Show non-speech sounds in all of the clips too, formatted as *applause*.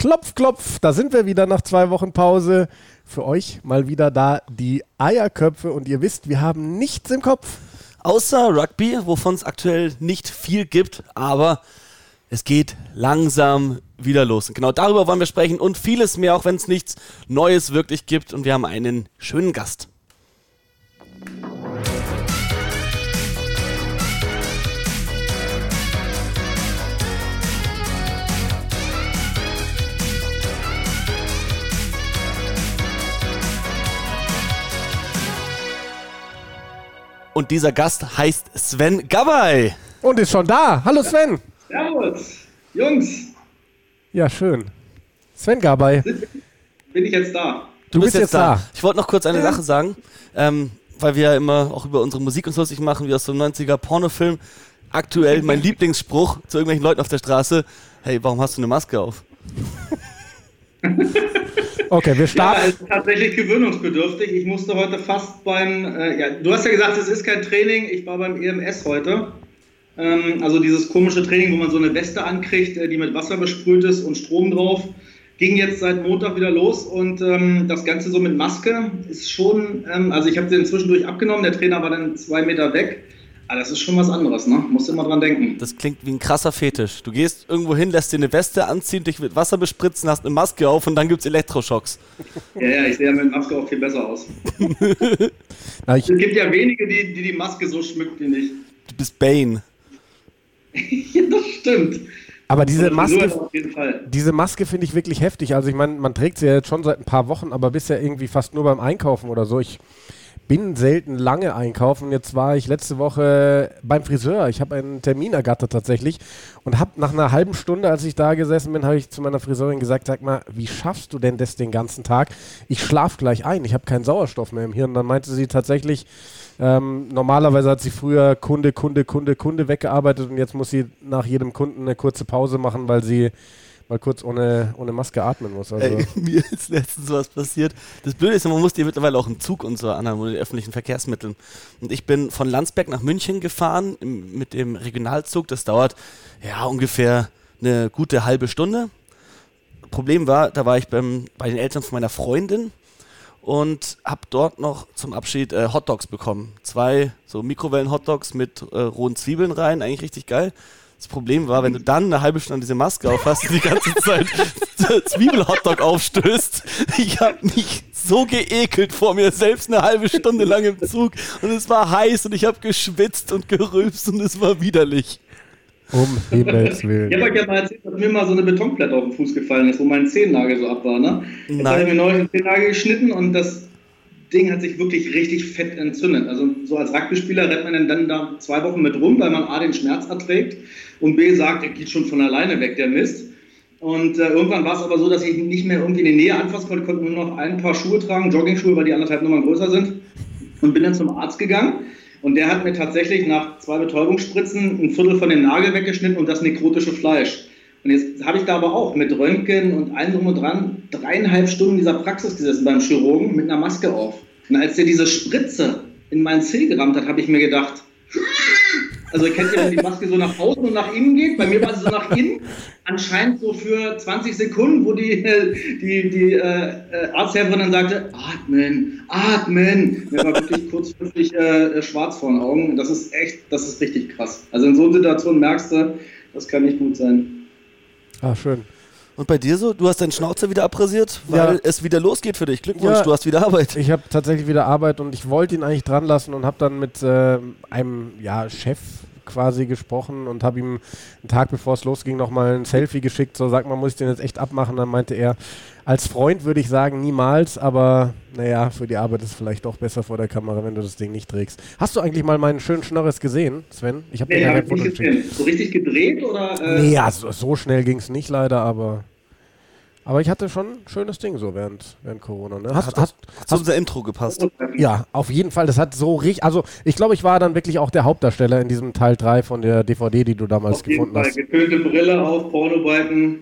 Klopf, klopf, da sind wir wieder nach zwei Wochen Pause. Für euch mal wieder da die Eierköpfe und ihr wisst, wir haben nichts im Kopf. Außer Rugby, wovon es aktuell nicht viel gibt, aber es geht langsam wieder los. Und genau darüber wollen wir sprechen und vieles mehr, auch wenn es nichts Neues wirklich gibt. Und wir haben einen schönen Gast. Und dieser Gast heißt Sven Gabay. Und ist schon da. Hallo Sven. Servus, Jungs. Ja, schön. Sven Gabay. Bin ich jetzt da? Du, bist, jetzt da. da. Ich wollte noch kurz eine Sache sagen, ähm, weil wir ja immer auch über unsere Musik und so lustig machen, wie aus so einem 90er Pornofilm. Aktuell mein *laughs* Lieblingsspruch zu irgendwelchen Leuten auf der Straße: Hey, warum hast du eine Maske auf? *laughs* Okay, wir starten. Ja, es ist tatsächlich gewöhnungsbedürftig. Ich musste heute fast beim, äh, ja, du hast ja gesagt, es ist kein Training. Ich war beim EMS heute. Ähm, also dieses komische Training, wo man so eine Weste ankriegt, äh, die mit Wasser besprüht ist und Strom drauf. Ging jetzt seit Montag wieder los und ähm, das Ganze so mit Maske ist schon, ähm, also ich habe den zwischendurch abgenommen, der Trainer war dann zwei Meter weg. Aber das ist schon was anderes, ne? Musst immer dran denken. Das klingt wie ein krasser Fetisch. Du gehst irgendwo hin, lässt dir eine Weste anziehen, dich mit Wasser bespritzen, hast eine Maske auf und dann gibt es Elektroschocks. Ja, ja, ich sehe ja mit Maske auch viel besser aus. *laughs* Na, es gibt ja wenige, die, die die Maske so schmückt wie nicht. Du bist Bane. *laughs* ja, das stimmt. Aber diese Maske, diese Maske finde ich wirklich heftig. Also ich meine, man trägt sie ja jetzt schon seit ein paar Wochen, aber bisher irgendwie fast nur beim Einkaufen oder so. Ich bin selten lange einkaufen. Jetzt war ich letzte Woche beim Friseur. Ich habe einen Termin ergattert tatsächlich und habe nach einer halben Stunde, als ich da gesessen bin, habe ich zu meiner Friseurin gesagt, sag mal, wie schaffst du denn das den ganzen Tag? Ich schlafe gleich ein, ich habe keinen Sauerstoff mehr im Hirn. Dann meinte sie tatsächlich, ähm, normalerweise hat sie früher Kunde, Kunde, Kunde, Kunde weggearbeitet und jetzt muss sie nach jedem Kunden eine kurze Pause machen, weil sie mal kurz ohne, ohne Maske atmen muss. Also. Ey, *laughs* mir ist letztens sowas passiert. Das Blöde ist, man muss dir mittlerweile auch im Zug und so anhaben oder öffentlichen Verkehrsmitteln. Und ich bin von Landsberg nach München gefahren im, mit dem Regionalzug. Das dauert ja ungefähr eine gute halbe Stunde. Problem war, da war ich beim, bei den Eltern von meiner Freundin und habe dort noch zum Abschied äh, Hotdogs bekommen. Zwei so Mikrowellen-Hotdogs mit äh, rohen Zwiebeln rein, eigentlich richtig geil. Das Problem war, wenn du dann eine halbe Stunde diese Maske auf hast und die ganze Zeit *laughs* Zwiebel-Hotdog aufstößt. Ich habe mich so geekelt vor mir selbst eine halbe Stunde lang im Zug und es war heiß und ich habe geschwitzt und gerülpst und es war widerlich. Um Himmels Willen. Ich habe euch ja mal erzählt, dass mir mal so eine Betonplatte auf den Fuß gefallen ist, wo mein Zehennagel so ab war. Ne? Jetzt habe ich mir neulich den Zehennagel geschnitten und das Ding hat sich wirklich richtig fett entzündet. Also so als Rugby-Spieler rennt man dann da zwei Wochen mit rum, weil man A den Schmerz erträgt und B sagt, er geht schon von alleine weg, der Mist. Und äh, irgendwann war es aber so, dass ich nicht mehr irgendwie in die Nähe anfassen konnte, konnte nur noch ein paar Schuhe tragen, Jogging-Schuhe, weil die anderthalb Nummern größer sind. Und bin dann zum Arzt gegangen. Und der hat mir tatsächlich nach zwei Betäubungsspritzen ein Viertel von dem Nagel weggeschnitten und das nekrotische Fleisch. Und jetzt habe ich da aber auch mit Röntgen und allem drum und dran dreieinhalb Stunden in dieser Praxis gesessen beim Chirurgen mit einer Maske auf. Und als der diese Spritze in meinen Zeh gerammt hat, habe ich mir gedacht, also kennt ihr, wenn die Maske so nach außen und nach innen geht? Bei mir war sie so nach innen, anscheinend so für 20 Sekunden, wo die, die, die äh, Arzthelferin dann sagte, atmen, atmen. Mir war wirklich kurzfristig äh, schwarz vor den Augen. Das ist echt, das ist richtig krass. Also in so einer Situation merkst du, das kann nicht gut sein. Ah, schön. Und bei dir so? Du hast deinen Schnauzer wieder abrasiert, weil ja. es wieder losgeht für dich. Glückwunsch, ja, du hast wieder Arbeit. Ich habe tatsächlich wieder Arbeit und ich wollte ihn eigentlich dran lassen und habe dann mit äh, einem ja, Chef quasi gesprochen und habe ihm einen Tag bevor es losging nochmal ein Selfie geschickt. So, sag mal, muss ich den jetzt echt abmachen? Dann meinte er, als Freund würde ich sagen, niemals, aber naja, für die Arbeit ist es vielleicht doch besser vor der Kamera, wenn du das Ding nicht trägst. Hast du eigentlich mal meinen schönen Schnorres gesehen, Sven? Ich habe nee, hab nicht gesehen. So richtig gedreht oder? Äh? Nee, also so schnell ging es nicht leider, aber. Aber ich hatte schon ein schönes Ding so während, während Corona. Ne? Hast, hat, hast, hast unser Intro gepasst. Ja, auf jeden Fall. Das hat so richtig. Also, ich glaube, ich war dann wirklich auch der Hauptdarsteller in diesem Teil 3 von der DVD, die du damals auf gefunden jeden Fall. hast. Gefüllte Brille auf, Pornobalken.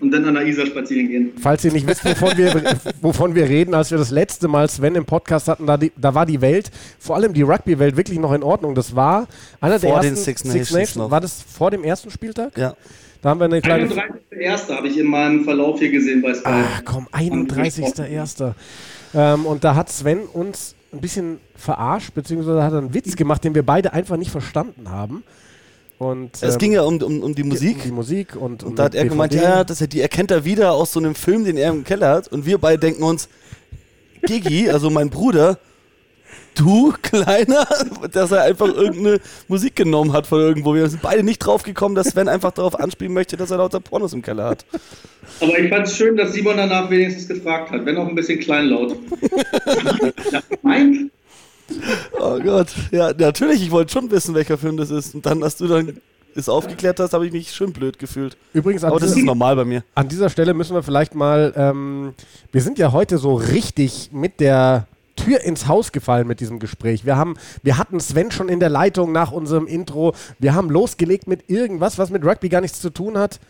und dann an der Isar spazieren gehen. Falls ihr nicht wisst, wovon wir, wovon wir reden, als wir das letzte Mal Sven im Podcast hatten, da, die, da war die Welt, vor allem die Rugby-Welt, wirklich noch in Ordnung. Das war einer vor der ersten Six Nations. Six Nations war das vor dem ersten Spieltag? Ja. Da haben wir eine kleine. 31.01. habe ich in meinem Verlauf hier gesehen bei Sky. Ach komm, 31.01. Ähm, und da hat Sven uns ein bisschen verarscht, beziehungsweise hat einen Witz gemacht, den wir beide einfach nicht verstanden haben. Und, es ähm, ging ja um, um, um die Musik. Um die Musik und, und, und da hat er DVD. gemeint, ja, das, die erkennt er wieder aus so einem Film, den er im Keller hat. Und wir beide denken uns, Gigi, also mein Bruder, du, Kleiner, dass er einfach irgendeine Musik genommen hat von irgendwo. Wir sind beide nicht drauf gekommen, dass Sven einfach darauf anspielen möchte, dass er lauter Pornos im Keller hat. Aber ich fand es schön, dass Simon danach wenigstens gefragt hat, wenn auch ein bisschen kleinlaut. Nein. *laughs* Oh Gott, ja, natürlich, ich wollte schon wissen, welcher Film das ist. Und dann, als du dann es aufgeklärt hast, habe ich mich schön blöd gefühlt. Übrigens, aber das ist normal bei mir. An dieser Stelle müssen wir vielleicht mal, ähm, wir sind ja heute so richtig mit der Tür ins Haus gefallen mit diesem Gespräch. Wir haben, wir hatten Sven schon in der Leitung nach unserem Intro. Wir haben losgelegt mit irgendwas, was mit Rugby gar nichts zu tun hat.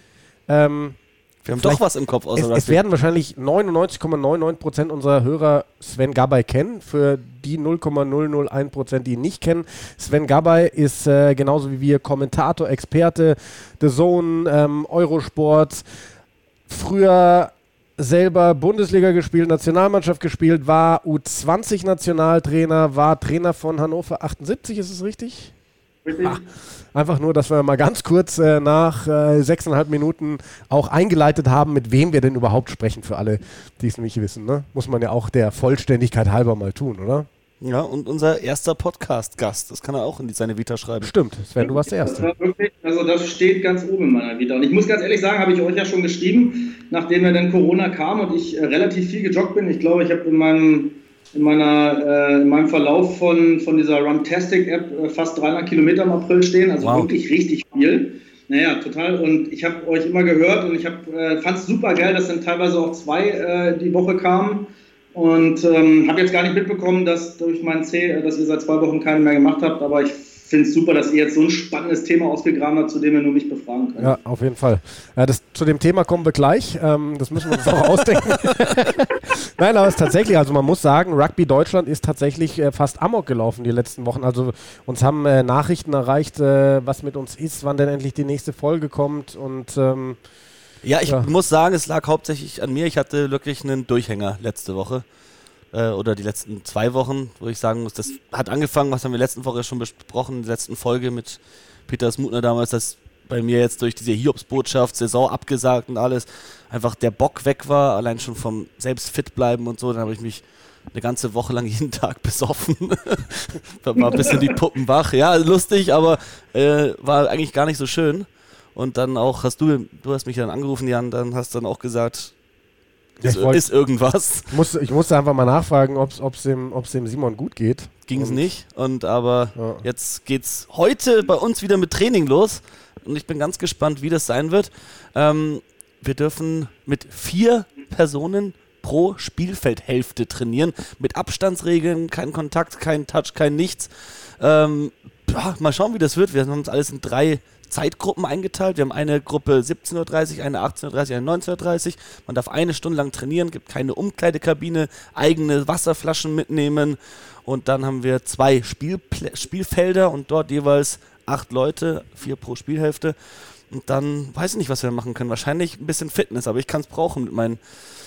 Ähm, wir haben doch was im Kopf außer es, es werden wahrscheinlich 99,99% unserer Hörer Sven Gabay kennen. Für die 0,001%, die ihn nicht kennen. Sven Gabay ist äh, genauso wie wir Kommentator, Experte, The Zone, ähm, Eurosport. Früher selber Bundesliga gespielt, Nationalmannschaft gespielt, war U20-Nationaltrainer, war Trainer von Hannover 78, ist es richtig? Richtig. Ah, einfach nur, dass wir mal ganz kurz äh, nach äh, sechseinhalb Minuten auch eingeleitet haben, mit wem wir denn überhaupt sprechen, für alle, die es nicht wissen. Ne? Muss man ja auch der Vollständigkeit halber mal tun, oder? Ja, und unser erster Podcast-Gast, das kann er auch in seine Vita schreiben. Stimmt, Sven, du warst der Erste. Das wirklich, also das steht ganz oben in meiner Vita. Und ich muss ganz ehrlich sagen, habe ich euch ja schon geschrieben, nachdem ja dann Corona kam und ich äh, relativ viel gejoggt bin. Ich glaube, ich habe in meinem in, meiner, äh, in meinem Verlauf von, von dieser Runtastic-App äh, fast 300 Kilometer im April stehen, also wow. wirklich richtig viel. Naja, total. Und ich habe euch immer gehört und ich äh, fand es super geil, dass dann teilweise auch zwei äh, die Woche kamen. Und ähm, habe jetzt gar nicht mitbekommen, dass durch meinen C, äh, dass ihr seit zwei Wochen keine mehr gemacht habt, aber ich finde es super, dass ihr jetzt so ein spannendes Thema ausgegraben habt, zu dem ihr nur mich befragen könnt. Ja, auf jeden Fall. Äh, das, zu dem Thema kommen wir gleich. Ähm, das müssen wir uns auch *laughs* ausdenken. *laughs* Nein, aber es ist tatsächlich, also man muss sagen, Rugby Deutschland ist tatsächlich äh, fast amok gelaufen die letzten Wochen. Also uns haben äh, Nachrichten erreicht, äh, was mit uns ist, wann denn endlich die nächste Folge kommt und ähm, ja, ich ja. muss sagen, es lag hauptsächlich an mir. Ich hatte wirklich einen Durchhänger letzte Woche äh, oder die letzten zwei Wochen, wo ich sagen muss, das hat angefangen, was haben wir letzten Woche schon besprochen, in der letzten Folge mit Peter Smutner damals, dass bei mir jetzt durch diese Hiobsbotschaft, Saison abgesagt und alles, einfach der Bock weg war, allein schon vom selbst fit bleiben und so, dann habe ich mich eine ganze Woche lang *laughs* jeden Tag besoffen. *laughs* war ein bisschen die Puppen wach. Ja, lustig, aber äh, war eigentlich gar nicht so schön. Und dann auch hast du, du hast mich dann angerufen, Jan, dann hast dann auch gesagt, ist, wollt, ist irgendwas. Muss, ich musste einfach mal nachfragen, ob es dem, dem Simon gut geht. Ging es nicht. Und aber ja. jetzt geht's heute bei uns wieder mit Training los. Und ich bin ganz gespannt, wie das sein wird. Ähm, wir dürfen mit vier Personen pro Spielfeldhälfte trainieren. Mit Abstandsregeln, kein Kontakt, kein Touch, kein nichts. Ähm, ja, mal schauen, wie das wird. Wir haben uns alles in drei Zeitgruppen eingeteilt. Wir haben eine Gruppe 17.30 Uhr, eine 18.30 Uhr, eine 19.30 Uhr. Man darf eine Stunde lang trainieren, gibt keine Umkleidekabine, eigene Wasserflaschen mitnehmen. Und dann haben wir zwei Spielpl Spielfelder und dort jeweils acht Leute, vier pro Spielhälfte. Und dann weiß ich nicht, was wir machen können. Wahrscheinlich ein bisschen Fitness, aber ich kann es brauchen mit meinen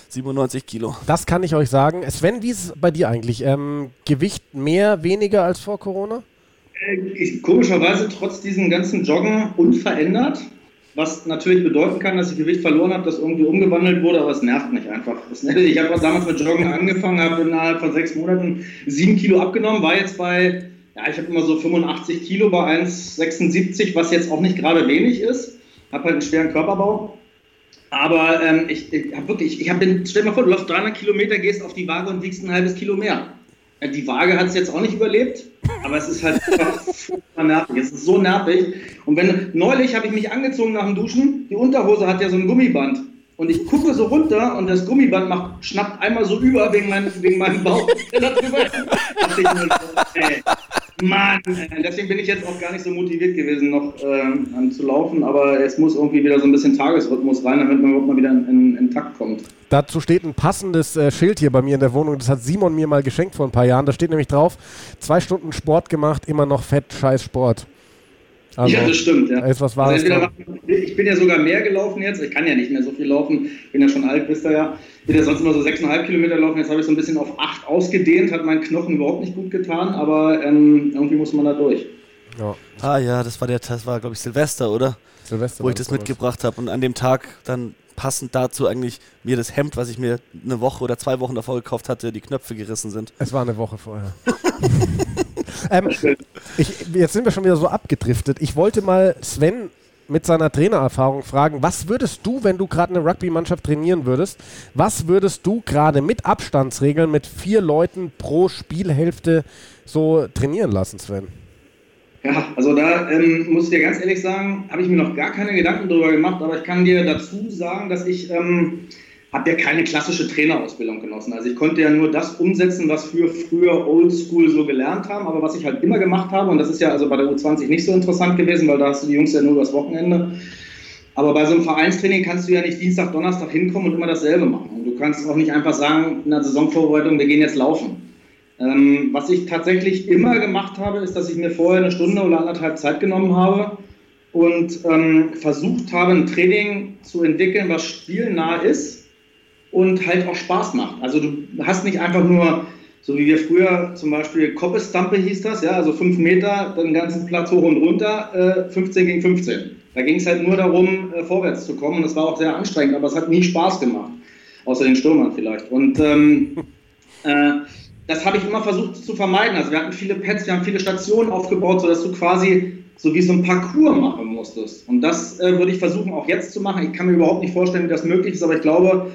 97 Kilo. Das kann ich euch sagen. Sven, wie ist es bei dir eigentlich? Ähm, Gewicht mehr, weniger als vor Corona? Ich, komischerweise trotz diesem ganzen Joggen unverändert. Was natürlich bedeuten kann, dass ich Gewicht verloren habe, das irgendwie umgewandelt wurde, aber es nervt mich einfach. Ich habe damals mit Joggen angefangen, habe innerhalb von sechs Monaten sieben Kilo abgenommen, war jetzt bei, ja, ich habe immer so 85 Kilo bei 1,76, was jetzt auch nicht gerade wenig ist. Habe halt einen schweren Körperbau. Aber ähm, ich, ich habe wirklich, ich habe, stell dir mal vor, du läufst 300 Kilometer, gehst auf die Waage und wiegst ein halbes Kilo mehr. Die Waage hat es jetzt auch nicht überlebt, aber es ist halt einfach nervig. Es ist so nervig. Und wenn neulich habe ich mich angezogen nach dem Duschen, die Unterhose hat ja so ein Gummiband. Und ich gucke so runter und das Gummiband macht, schnappt einmal so über wegen, mein, wegen meinem Bauch. *laughs* Mann, deswegen bin ich jetzt auch gar nicht so motiviert gewesen, noch ähm, zu laufen, aber es muss irgendwie wieder so ein bisschen Tagesrhythmus rein, damit man überhaupt mal wieder in, in, in Takt kommt. Dazu steht ein passendes äh, Schild hier bei mir in der Wohnung, das hat Simon mir mal geschenkt vor ein paar Jahren. Da steht nämlich drauf: zwei Stunden Sport gemacht, immer noch fett, scheiß Sport. Also, ja, das stimmt. Ja. Ist was also ich bin ja sogar mehr gelaufen jetzt. Ich kann ja nicht mehr so viel laufen. Bin ja schon alt, wisst ihr ja. Bin ja sonst immer so 6,5 Kilometer laufen. Jetzt habe ich so ein bisschen auf 8 ausgedehnt. Hat meinen Knochen überhaupt nicht gut getan. Aber ähm, irgendwie muss man da durch. Ja. Ah ja, das war der, das war glaube ich Silvester, oder? Silvester. Wo ich das mitgebracht habe. Und an dem Tag dann passend dazu eigentlich mir das Hemd, was ich mir eine Woche oder zwei Wochen davor gekauft hatte, die Knöpfe gerissen sind. Es war eine Woche vorher. *laughs* ähm, ich, jetzt sind wir schon wieder so abgedriftet. Ich wollte mal Sven mit seiner Trainererfahrung fragen, was würdest du, wenn du gerade eine Rugby-Mannschaft trainieren würdest, was würdest du gerade mit Abstandsregeln mit vier Leuten pro Spielhälfte so trainieren lassen, Sven? Ja, also da ähm, muss ich dir ganz ehrlich sagen, habe ich mir noch gar keine Gedanken darüber gemacht, aber ich kann dir dazu sagen, dass ich ähm, habe ja keine klassische Trainerausbildung genossen. Also ich konnte ja nur das umsetzen, was wir früher Oldschool so gelernt haben, aber was ich halt immer gemacht habe, und das ist ja also bei der U20 nicht so interessant gewesen, weil da hast du die Jungs ja nur das Wochenende. Aber bei so einem Vereinstraining kannst du ja nicht Dienstag, Donnerstag hinkommen und immer dasselbe machen. Und du kannst auch nicht einfach sagen, in der Saisonvorbereitung, wir gehen jetzt laufen. Ähm, was ich tatsächlich immer gemacht habe, ist, dass ich mir vorher eine Stunde oder anderthalb Zeit genommen habe und ähm, versucht habe, ein Training zu entwickeln, was spielnah ist und halt auch Spaß macht. Also du hast nicht einfach nur, so wie wir früher zum Beispiel Koppestampe hieß das, ja, also fünf Meter, den ganzen Platz hoch und runter, äh, 15 gegen 15. Da ging es halt nur darum, äh, vorwärts zu kommen und es war auch sehr anstrengend, aber es hat nie Spaß gemacht. Außer den Stürmern vielleicht. Und ähm, *laughs* äh, das habe ich immer versucht zu vermeiden. Also wir hatten viele Pads, wir haben viele Stationen aufgebaut, sodass du quasi so wie so ein Parcours machen musstest. Und das äh, würde ich versuchen auch jetzt zu machen. Ich kann mir überhaupt nicht vorstellen, wie das möglich ist, aber ich glaube,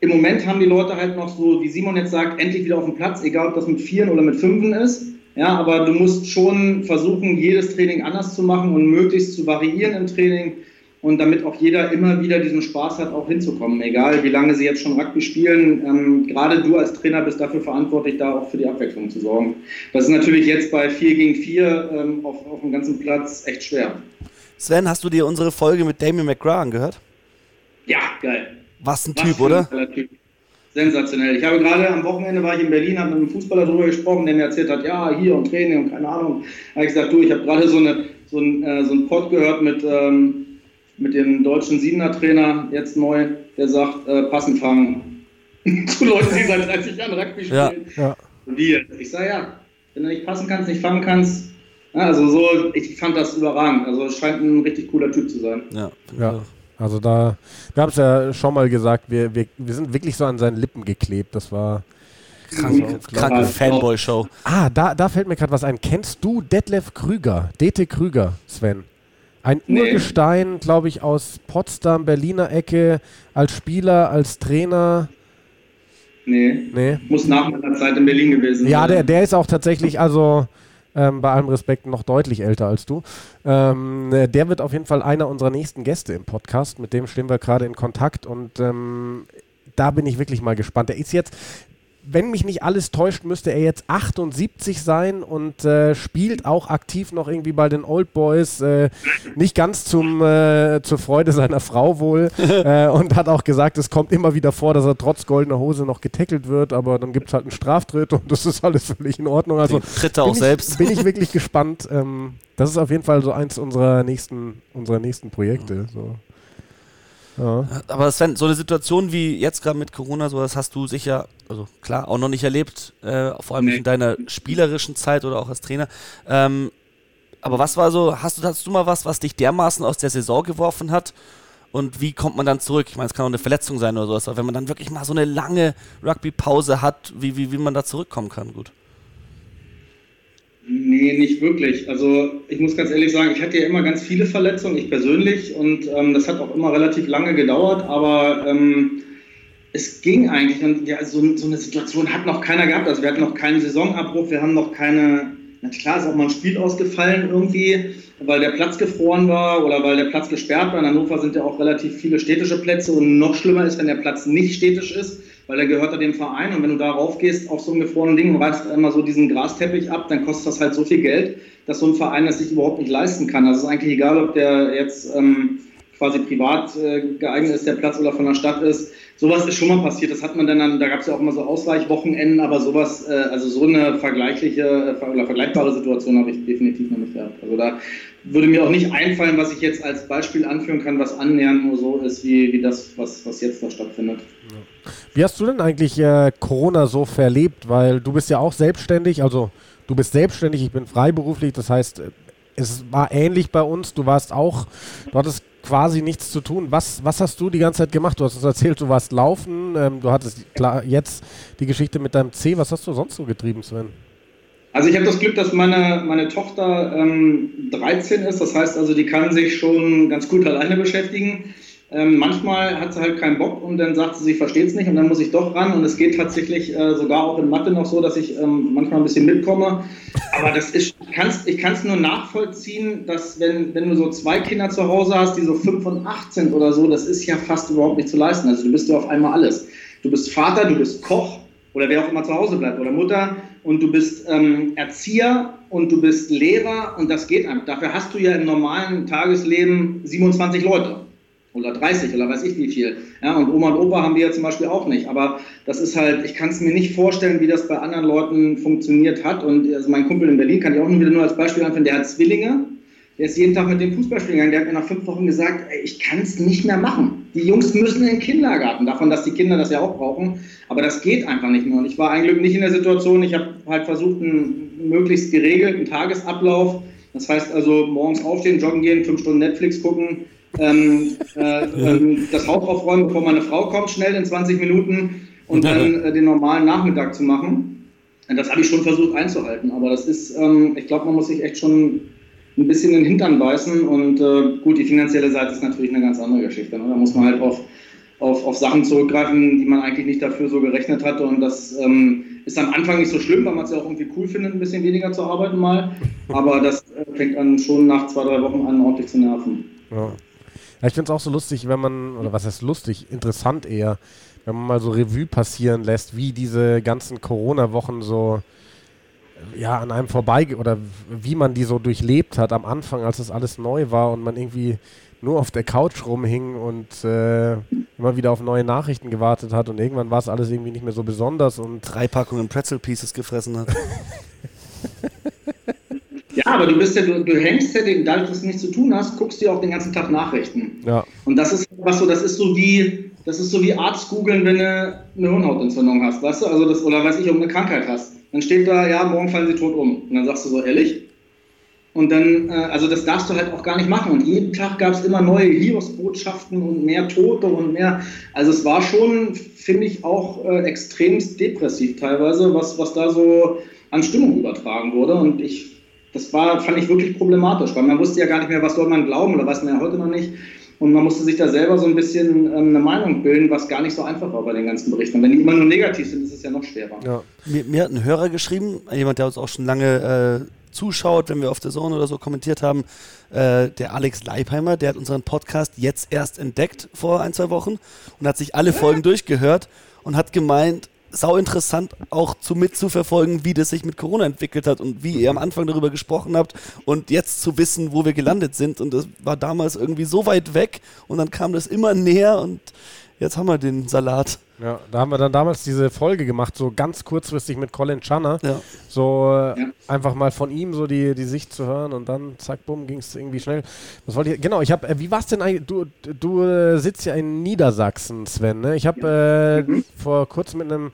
im Moment haben die Leute halt noch so, wie Simon jetzt sagt, endlich wieder auf dem Platz, egal ob das mit Vieren oder mit Fünfen ist. Ja, aber du musst schon versuchen, jedes Training anders zu machen und möglichst zu variieren im Training und damit auch jeder immer wieder diesen Spaß hat, auch hinzukommen, egal wie lange sie jetzt schon Rugby spielen. Ähm, gerade du als Trainer bist dafür verantwortlich, da auch für die Abwechslung zu sorgen. Das ist natürlich jetzt bei 4 gegen 4 ähm, auf, auf dem ganzen Platz echt schwer. Sven, hast du dir unsere Folge mit Damien McGrath angehört? Ja, geil. Was ein Was Typ, oder? Typ. Sensationell. Ich habe gerade am Wochenende war ich in Berlin, habe mit einem Fußballer darüber gesprochen, der mir erzählt hat, ja, hier und Training und keine Ahnung. Da habe ich gesagt, du, ich habe gerade so, eine, so, ein, äh, so einen Pod gehört mit, ähm, mit dem deutschen Siebener-Trainer, jetzt neu, der sagt, äh, passen fangen. *laughs* Zu Leuten, die seit 30 Jahren Rugby spielen. Ja, ja. Wie? Ich sage, ja, wenn du nicht passen kannst, nicht fangen kannst, also so, ich fand das überragend. Also es scheint ein richtig cooler Typ zu sein. Ja, ja. Also da, wir haben es ja schon mal gesagt, wir, wir, wir sind wirklich so an seinen Lippen geklebt. Das war kranke, kranke Fanboy-Show. Ah, da, da fällt mir gerade was ein. Kennst du Detlef Krüger? Dete Krüger, Sven? Ein nee. Urgestein, glaube ich, aus Potsdam, Berliner Ecke, als Spieler, als Trainer. Nee. nee. Muss nach meiner Zeit in Berlin gewesen sein. Ja, der, der ist auch tatsächlich, also ähm, bei allem Respekt noch deutlich älter als du. Ähm, der wird auf jeden Fall einer unserer nächsten Gäste im Podcast. Mit dem stehen wir gerade in Kontakt und ähm, da bin ich wirklich mal gespannt. Der ist jetzt wenn mich nicht alles täuscht, müsste er jetzt 78 sein und äh, spielt auch aktiv noch irgendwie bei den Old Boys. Äh, nicht ganz zum, äh, zur Freude seiner Frau wohl. *laughs* Äh, und hat auch gesagt, es kommt immer wieder vor, dass er trotz goldener Hose noch getackelt wird, aber dann gibt es halt einen Straftritt und das ist alles völlig in Ordnung. Also tritt er auch ich, selbst. Bin ich wirklich *laughs* gespannt. Ähm, das ist auf jeden Fall so eins unserer nächsten, unserer nächsten Projekte. So. Ja. Aber Sven, so eine Situation wie jetzt gerade mit Corona, so das hast du sicher, also klar, auch noch nicht erlebt, äh, vor allem nee. in deiner spielerischen Zeit oder auch als Trainer. Ähm, aber was war so, hast du, hast du mal was, was dich dermaßen aus der Saison geworfen hat? Und wie kommt man dann zurück? Ich meine, es kann auch eine Verletzung sein oder sowas, aber wenn man dann wirklich mal so eine lange Rugby-Pause hat, wie, wie, wie man da zurückkommen kann, gut. Nee, nicht wirklich. Also ich muss ganz ehrlich sagen, ich hatte ja immer ganz viele Verletzungen, ich persönlich, und ähm, das hat auch immer relativ lange gedauert, aber ähm, es ging eigentlich. Und ja, so, so, eine Situation hat noch keiner gehabt. Also wir hatten noch keinen Saisonabbruch, wir haben noch keine, na klar ist auch mal ein Spiel ausgefallen irgendwie, weil der Platz gefroren war oder weil der Platz gesperrt war. In Hannover sind ja auch relativ viele städtische Plätze und noch schlimmer ist, wenn der Platz nicht städtisch ist weil er gehört er dem Verein und wenn du da raufgehst auf so einem gefrorenen Ding und reißt einmal so diesen Grasteppich ab, dann kostet das halt so viel Geld, dass so ein Verein das sich überhaupt nicht leisten kann. Also es ist eigentlich egal, ob der jetzt ähm, quasi privat äh, geeignet ist, der Platz oder von der Stadt ist. Sowas ist schon mal passiert. Das hat man dann, da gab es ja auch immer so Ausweichwochenenden, aber sowas, äh, also so eine vergleichliche äh, oder vergleichbare Situation habe ich definitiv noch nicht gehabt. Also da würde mir auch nicht einfallen, was ich jetzt als Beispiel anführen kann, was annähernd nur so ist, wie, wie das, was, was jetzt da stattfindet. Wie hast du denn eigentlich äh, Corona so verlebt? Weil du bist ja auch selbstständig, also du bist selbstständig, ich bin freiberuflich, das heißt, es war ähnlich bei uns. Du warst auch, du hattest quasi nichts zu tun. Was, was hast du die ganze Zeit gemacht? Du hast uns erzählt, du warst laufen, ähm, du hattest klar jetzt die Geschichte mit deinem C. Was hast du sonst so getrieben, Sven? Also ich habe das Glück, dass meine, meine Tochter ähm, 13 ist. Das heißt also, die kann sich schon ganz gut alleine beschäftigen. Ähm, manchmal hat sie halt keinen Bock und dann sagt sie, sie versteht es nicht und dann muss ich doch ran. Und es geht tatsächlich äh, sogar auch in Mathe noch so, dass ich ähm, manchmal ein bisschen mitkomme. Aber das ist, ich kann es nur nachvollziehen, dass wenn, wenn du so zwei Kinder zu Hause hast, die so 5 und 8 sind oder so, das ist ja fast überhaupt nicht zu leisten. Also du bist ja auf einmal alles. Du bist Vater, du bist Koch oder wer auch immer zu Hause bleibt oder Mutter und du bist ähm, Erzieher und du bist Lehrer und das geht einfach. Dafür hast du ja im normalen Tagesleben 27 Leute oder 30 oder weiß ich wie viel. Ja, und Oma und Opa haben wir ja zum Beispiel auch nicht. Aber das ist halt, ich kann es mir nicht vorstellen, wie das bei anderen Leuten funktioniert hat. Und also mein Kumpel in Berlin kann ich auch wieder nur als Beispiel anführen, der hat Zwillinge. Der ist jeden Tag mit dem Fußball spielen gegangen. Der hat mir nach fünf Wochen gesagt, ey, ich kann es nicht mehr machen. Die Jungs müssen in den Kindergarten, davon, dass die Kinder das ja auch brauchen. Aber das geht einfach nicht mehr. Und ich war eigentlich nicht in der Situation. Ich habe halt versucht, einen möglichst geregelten Tagesablauf. Das heißt also morgens aufstehen, joggen gehen, fünf Stunden Netflix gucken, ähm, äh, ähm, das Haus aufräumen, bevor meine Frau kommt, schnell in 20 Minuten und *laughs* dann äh, den normalen Nachmittag zu machen. Das habe ich schon versucht einzuhalten, aber das ist, ähm, ich glaube, man muss sich echt schon ein bisschen in den Hintern beißen und äh, gut, die finanzielle Seite ist natürlich eine ganz andere Geschichte. Ne? Da muss man halt auf, auf, auf Sachen zurückgreifen, die man eigentlich nicht dafür so gerechnet hatte und das ähm, ist am Anfang nicht so schlimm, weil man es ja auch irgendwie cool findet, ein bisschen weniger zu arbeiten mal, aber das äh, fängt an schon nach zwei, drei Wochen an, ordentlich zu nerven. Ja. Ja, ich finde es auch so lustig, wenn man, oder was heißt lustig, interessant eher, wenn man mal so Revue passieren lässt, wie diese ganzen Corona-Wochen so ja, an einem vorbei oder wie man die so durchlebt hat am Anfang, als das alles neu war und man irgendwie nur auf der Couch rumhing und äh, immer wieder auf neue Nachrichten gewartet hat und irgendwann war es alles irgendwie nicht mehr so besonders und drei Packungen Pretzel Pieces gefressen hat. *laughs* Ja, aber du bist ja, du, du hängst ja, den, dadurch, dass du nichts zu tun hast, guckst du ja auch den ganzen Tag Nachrichten. Ja. Und das ist was so, das ist so wie, das ist so wie Arzt googeln, wenn du eine Hirnhautentzündung hast, weißt du? Also das, oder weiß ich, ob du eine Krankheit hast. Dann steht da, ja, morgen fallen sie tot um. Und dann sagst du so, ehrlich? Und dann, äh, also das darfst du halt auch gar nicht machen. Und jeden Tag gab es immer neue Hiobsbotschaften und mehr Tote und mehr. Also es war schon, finde ich, auch äh, extremst depressiv teilweise, was, was da so an Stimmung übertragen wurde. Und ich das war, fand ich wirklich problematisch, weil man wusste ja gar nicht mehr, was soll man glauben oder weiß man ja heute noch nicht. Und man musste sich da selber so ein bisschen ähm, eine Meinung bilden, was gar nicht so einfach war bei den ganzen Berichten. Wenn die immer nur negativ sind, ist es ja noch schwerer. Ja. Mir, mir, hat ein Hörer geschrieben, jemand, der uns auch schon lange äh, zuschaut, wenn wir auf der Zone oder so kommentiert haben, äh, der Alex Leipheimer, der hat unseren Podcast jetzt erst entdeckt vor ein, zwei Wochen und hat sich alle Folgen durchgehört und hat gemeint, sau interessant auch zu mitzuverfolgen, wie das sich mit Corona entwickelt hat und wie ihr am Anfang darüber gesprochen habt und jetzt zu wissen, wo wir gelandet sind. Und das war damals irgendwie so weit weg und dann kam das immer näher und jetzt haben wir den Salat. Ja, da haben wir dann damals diese Folge gemacht, so ganz kurzfristig mit Colin Channer. Ja. So äh, ja. einfach mal von ihm so die, die Sicht zu hören und dann zack, bumm, ging es irgendwie schnell. Was wollte ich, genau, ich habe, äh, wie war es denn eigentlich, du, du äh, sitzt ja in Niedersachsen, Sven, ne? Ich habe äh, mhm. vor kurzem mit einem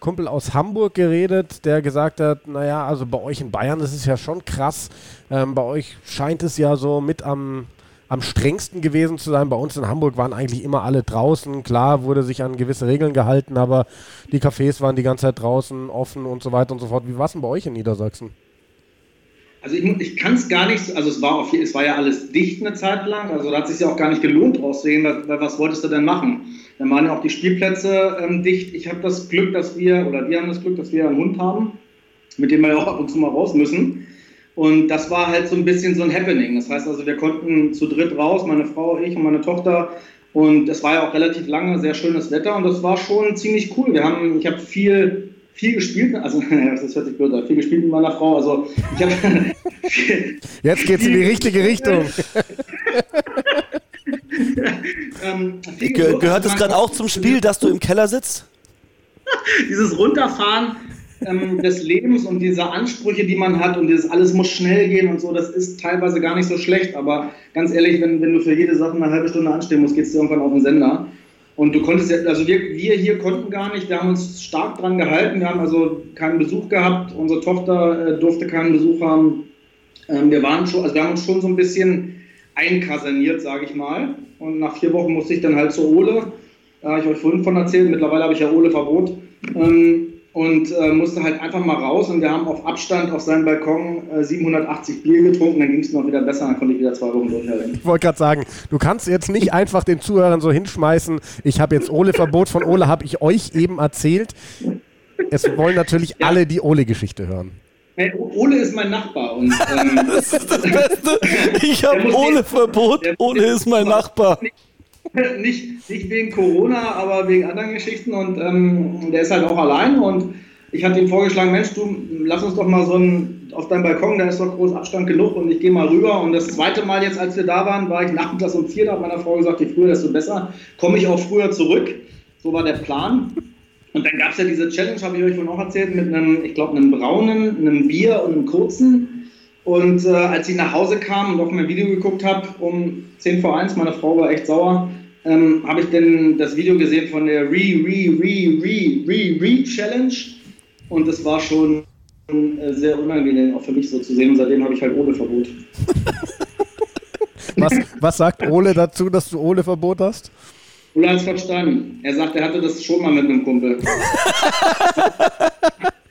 Kumpel aus Hamburg geredet, der gesagt hat, naja, also bei euch in Bayern, das ist ja schon krass. Ähm, bei euch scheint es ja so mit am am strengsten gewesen zu sein. Bei uns in Hamburg waren eigentlich immer alle draußen. Klar wurde sich an gewisse Regeln gehalten, aber die Cafés waren die ganze Zeit draußen, offen und so weiter und so fort. Wie war es denn bei euch in Niedersachsen? Also ich, ich kann es gar nicht, also es war, auf, es war ja alles dicht eine Zeit lang, also da hat es sich ja auch gar nicht gelohnt rauszugehen, weil, was wolltest du denn machen? Dann waren ja auch die Spielplätze ähm, dicht. Ich habe das Glück, dass wir, oder wir haben das Glück, dass wir einen Hund haben, mit dem wir ja auch ab und zu mal raus müssen. Und das war halt so ein bisschen so ein Happening. Das heißt also, wir konnten zu dritt raus, meine Frau, ich und meine Tochter. Und es war ja auch relativ lange sehr schönes Wetter und das war schon ziemlich cool. Wir haben, ich habe viel, viel gespielt, also *laughs* das hört sich blöd an, viel gespielt mit meiner Frau. Also ich habe *laughs* Jetzt geht's in die richtige Richtung. *laughs* ähm, Ge gehört es gerade auch zum Spiel, dass du im Keller sitzt? Dieses Runterfahren ähm, des Lebens und diese Ansprüche, die man hat und dieses alles muss schnell gehen und so, das ist teilweise gar nicht so schlecht. Aber ganz ehrlich, wenn, wenn du für jede Sache eine halbe Stunde anstehen musst, geht es dir irgendwann auf den Sender. Und du konntest ja, also wir, wir hier konnten gar nicht, wir haben uns stark dran gehalten, wir haben also keinen Besuch gehabt, unsere Tochter äh, durfte keinen Besuch haben. Ähm, wir waren schon, also wir haben uns schon so ein bisschen einkaserniert, sage ich mal. Und nach vier Wochen musste ich dann halt zur Ole. Da habe ich euch vorhin von erzählt. Mittlerweile habe ich ja Ole Verbot. Ähm, und äh, musste halt einfach mal raus und wir haben auf Abstand auf seinem Balkon äh, 780 Bier getrunken, dann ging es noch wieder besser, dann konnte ich wieder zwei Wochen durchhalten. Ich wollte gerade sagen, du kannst jetzt nicht einfach den Zuhörern so hinschmeißen, ich habe jetzt Ole-Verbot von Ole, habe ich euch eben erzählt. Es wollen natürlich ja. alle die Ole-Geschichte hören. Hey, Ole ist mein Nachbar. Und, ähm, *laughs* das ist das Beste. Ich habe Ole-Verbot, Ole ist mein Nachbar. Nicht, *laughs* nicht, nicht wegen Corona, aber wegen anderen Geschichten. Und ähm, der ist halt auch allein. Und ich hatte ihm vorgeschlagen, Mensch, du, lass uns doch mal so ein, auf deinem Balkon, da ist doch groß Abstand genug und ich gehe mal rüber. Und das zweite Mal jetzt, als wir da waren, war ich nachmittags um vier, da hat meiner Frau gesagt, je früher, desto besser. Komme ich auch früher zurück. So war der Plan. Und dann gab es ja diese Challenge, habe ich euch vorhin auch erzählt, mit einem, ich glaube, einem braunen, einem Bier und einem kurzen. Und äh, als ich nach Hause kam und auf mein Video geguckt habe, um 10 vor 1, meine Frau war echt sauer, ähm, habe ich denn das Video gesehen von der Re, Re, Re, Re, Re, Re Challenge. Und das war schon äh, sehr unangenehm, auch für mich so zu sehen. Und seitdem habe ich halt Ole-Verbot. *laughs* was, was sagt Ole dazu, dass du Ole-Verbot hast? Ole hat es verstanden. Er sagt, er hatte das schon mal mit einem Kumpel. *laughs*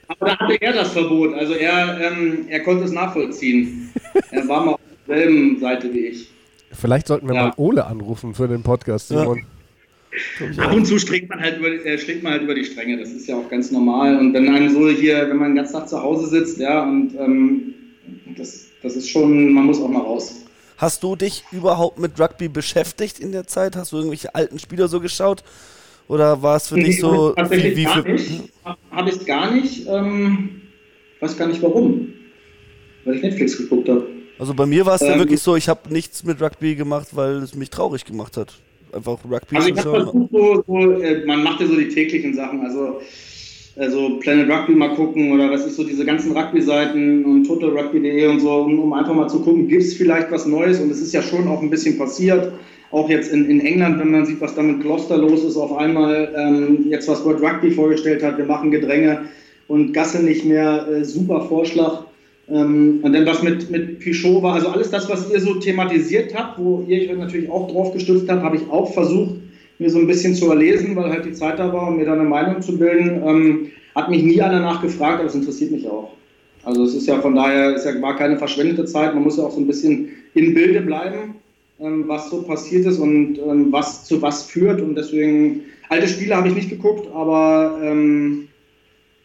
Aber da hatte er das Verbot. Also er, ähm, er konnte es nachvollziehen. Er war mal auf derselben Seite wie ich. Vielleicht sollten wir ja. mal Ole anrufen für den Podcast, Simon. Ja. Ab und zu schlägt man, halt über, äh, schlägt man halt über die Stränge, das ist ja auch ganz normal. Und wenn man so hier, wenn man den ganzen Tag zu Hause sitzt, ja, und ähm, das, das ist schon, man muss auch mal raus. Hast du dich überhaupt mit Rugby beschäftigt in der Zeit? Hast du irgendwelche alten Spieler so geschaut? Oder war es für nee, dich so wie, wie für. Habe ich gar nicht. Ähm, weiß gar nicht warum. Weil ich Netflix geguckt habe. Also bei mir war es ähm, ja wirklich so, ich habe nichts mit Rugby gemacht, weil es mich traurig gemacht hat. Einfach Rugby also zu schauen. So, so, äh, man macht ja so die täglichen Sachen, also also Planet Rugby mal gucken oder was ist so diese ganzen Rugby-Seiten und totalrugby.de und so, um, um, einfach mal zu gucken, gibt es vielleicht was Neues und es ist ja schon auch ein bisschen passiert. Auch jetzt in, in England, wenn man sieht, was da mit Gloucester los ist, auf einmal ähm, jetzt was World Rugby vorgestellt hat, wir machen Gedränge und Gasse nicht mehr, äh, super Vorschlag. Ähm, und dann was mit, mit Pichot war, also alles das, was ihr so thematisiert habt, wo ihr euch natürlich auch drauf gestützt habt, habe ich auch versucht, mir so ein bisschen zu erlesen, weil halt die Zeit da war, um mir da eine Meinung zu bilden. Ähm, hat mich nie einer nachgefragt, aber es interessiert mich auch. Also es ist ja von daher, es war keine verschwendete Zeit, man muss ja auch so ein bisschen in Bilde bleiben, ähm, was so passiert ist und ähm, was zu was führt. Und deswegen, alte Spiele habe ich nicht geguckt, aber ähm,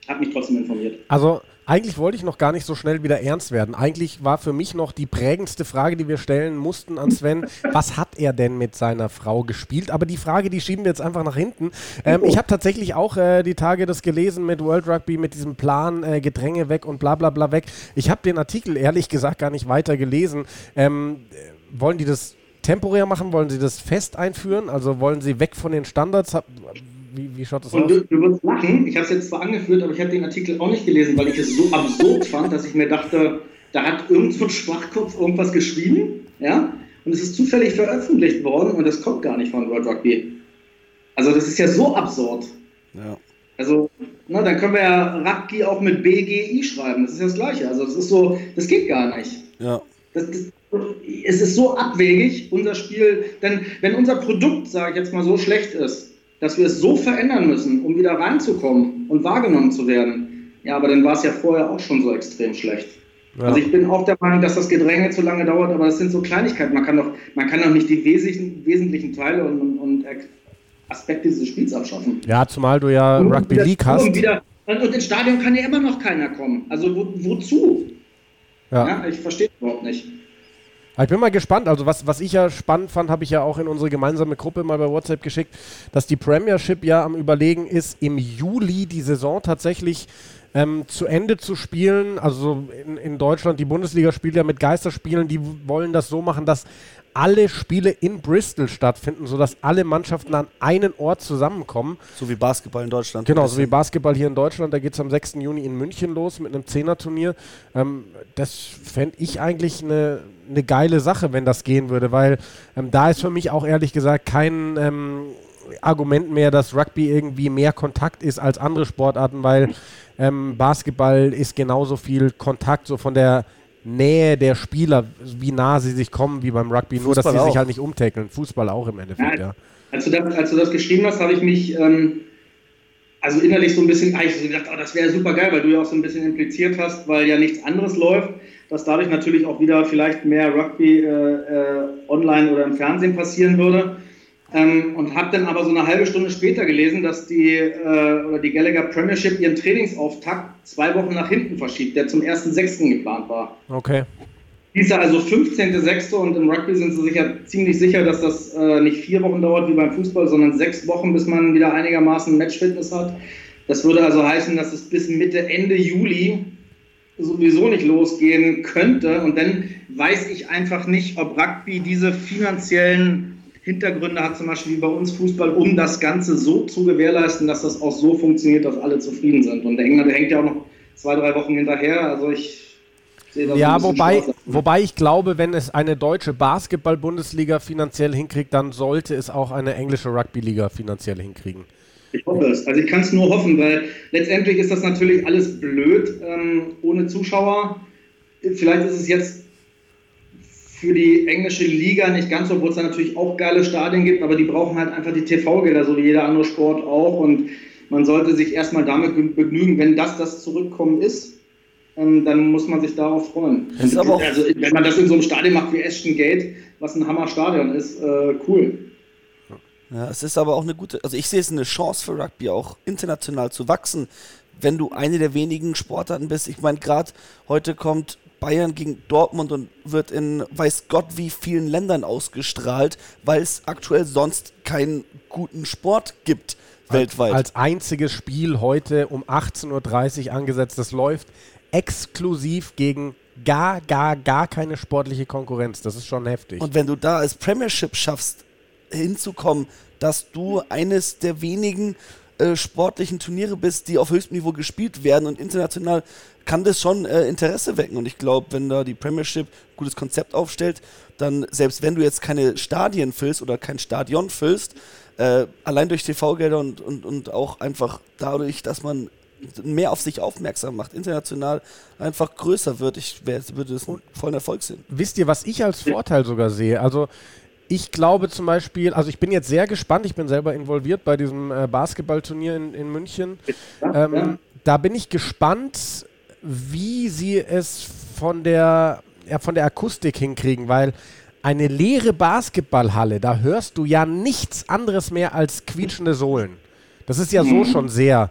habe mich trotzdem informiert. Also eigentlich wollte ich noch gar nicht so schnell wieder ernst werden. Eigentlich war für mich noch die prägendste Frage, die wir stellen mussten an Sven, *laughs* was hat er denn mit seiner Frau gespielt? Aber die Frage, die schieben wir jetzt einfach nach hinten. Ähm, ich habe tatsächlich auch äh, die Tage das gelesen mit World Rugby, mit diesem Plan, äh, Gedränge weg und bla bla bla weg. Ich habe den Artikel ehrlich gesagt gar nicht weiter gelesen. Ähm, äh, wollen die das temporär machen? Wollen sie das fest einführen? Also wollen sie weg von den Standards? Wie, wie schaut das und aus? Du, du wirst lachen, ich habe es jetzt zwar angeführt, aber ich habe den Artikel auch nicht gelesen, weil ich es so absurd fand, dass ich mir dachte, da hat irgend so ein Schwachkopf irgendwas geschrieben, ja, und es ist zufällig veröffentlicht worden und das kommt gar nicht von World Rugby. Also das ist ja so absurd. Ja. Also, na, dann können wir ja Rugby auch mit BGI schreiben, das ist ja das Gleiche. Also das ist so, das geht gar nicht. Ja. Das, das, es ist so abwegig, unser Spiel, denn wenn unser Produkt, sage ich jetzt mal, so schlecht ist, dass wir es so verändern müssen, um wieder reinzukommen und wahrgenommen zu werden. Ja, aber dann war es ja vorher auch schon so extrem schlecht. Ja. Also ich bin auch der Meinung, dass das Gedränge zu lange dauert, aber das sind so Kleinigkeiten. Man kann doch, man kann doch nicht die wesentlichen, wesentlichen Teile und, und, und, Aspekte dieses Spiels abschaffen. Ja, zumal du ja und Rugby League hast. Wieder, und, ins Stadion kann ja immer noch keiner kommen. Also wo, wozu? Ja. ja ich verstehe überhaupt nicht. Ich bin mal gespannt. Also was, was ich ja spannend fand, habe ich ja auch in unsere gemeinsame Gruppe mal bei WhatsApp geschickt, dass die Premiership ja am Überlegen ist, im Juli die Saison tatsächlich ähm, zu Ende zu spielen. Also in, in Deutschland, die Bundesliga spielt ja mit Geisterspielen, die wollen das so machen, dass alle Spiele in Bristol stattfinden, sodass alle Mannschaften an einen Ort zusammenkommen. So wie Basketball in Deutschland. Genau, so wie Basketball hier in Deutschland. Da geht es am 6. Juni in München los mit einem Zehner-Turnier. Ähm, das fände ich eigentlich eine ne geile Sache, wenn das gehen würde, weil ähm, da ist für mich auch ehrlich gesagt kein ähm, Argument mehr, dass Rugby irgendwie mehr Kontakt ist als andere Sportarten, weil ähm, Basketball ist genauso viel Kontakt, so von der Nähe der Spieler, wie nah sie sich kommen, wie beim Rugby, Fußball nur dass sie auch. sich halt nicht umtackeln. Fußball auch im Endeffekt, ja. ja. Als, du das, als du das geschrieben hast, habe ich mich ähm, also innerlich so ein bisschen eigentlich so gedacht, oh, das wäre super geil, weil du ja auch so ein bisschen impliziert hast, weil ja nichts anderes läuft, dass dadurch natürlich auch wieder vielleicht mehr Rugby äh, äh, online oder im Fernsehen passieren würde. Ähm, und habe dann aber so eine halbe Stunde später gelesen, dass die, äh, oder die Gallagher Premiership ihren Trainingsauftakt zwei Wochen nach hinten verschiebt, der zum 1.6. geplant war. Okay. Hieß also 15.6. und im Rugby sind sie sicher ziemlich sicher, dass das äh, nicht vier Wochen dauert wie beim Fußball, sondern sechs Wochen, bis man wieder einigermaßen Matchfitness hat. Das würde also heißen, dass es bis Mitte, Ende Juli sowieso nicht losgehen könnte. Und dann weiß ich einfach nicht, ob Rugby diese finanziellen Hintergründe hat, zum Beispiel wie bei uns Fußball, um das Ganze so zu gewährleisten, dass das auch so funktioniert, dass alle zufrieden sind. Und der England hängt ja auch noch zwei, drei Wochen hinterher. Also ich sehe das Ja, wobei, wobei ich glaube, wenn es eine deutsche Basketball-Bundesliga finanziell hinkriegt, dann sollte es auch eine englische Rugby-Liga finanziell hinkriegen. Ich hoffe es. Also ich kann es nur hoffen, weil letztendlich ist das natürlich alles blöd ähm, ohne Zuschauer. Vielleicht ist es jetzt für die englische Liga nicht ganz, obwohl es da natürlich auch geile Stadien gibt, aber die brauchen halt einfach die TV-Gelder, so wie jeder andere Sport auch. Und man sollte sich erstmal damit begnügen, wenn das das Zurückkommen ist, ähm, dann muss man sich darauf freuen. also, wenn man das in so einem Stadion macht wie Ashton Gate, was ein Hammer-Stadion ist, äh, cool. Ja, es ist aber auch eine gute, also ich sehe es eine Chance für Rugby auch international zu wachsen, wenn du eine der wenigen Sportarten bist. Ich meine, gerade heute kommt Bayern gegen Dortmund und wird in weiß Gott wie vielen Ländern ausgestrahlt, weil es aktuell sonst keinen guten Sport gibt weltweit. Als einziges Spiel heute um 18.30 Uhr angesetzt. Das läuft exklusiv gegen gar, gar, gar keine sportliche Konkurrenz. Das ist schon heftig. Und wenn du da als Premiership schaffst, hinzukommen, dass du eines der wenigen äh, sportlichen Turniere bist, die auf höchstem Niveau gespielt werden und international kann das schon äh, Interesse wecken. Und ich glaube, wenn da die Premiership ein gutes Konzept aufstellt, dann, selbst wenn du jetzt keine Stadien füllst oder kein Stadion füllst, äh, allein durch TV-Gelder und, und, und auch einfach dadurch, dass man mehr auf sich aufmerksam macht, international einfach größer wird, ich würde es voll ein Erfolg sehen. Wisst ihr, was ich als Vorteil sogar sehe? Also ich glaube zum Beispiel, also ich bin jetzt sehr gespannt, ich bin selber involviert bei diesem äh, Basketballturnier in, in München. Ähm, ja. Da bin ich gespannt, wie sie es von der, ja, von der Akustik hinkriegen, weil eine leere Basketballhalle, da hörst du ja nichts anderes mehr als quietschende Sohlen. Das ist ja so mhm. schon sehr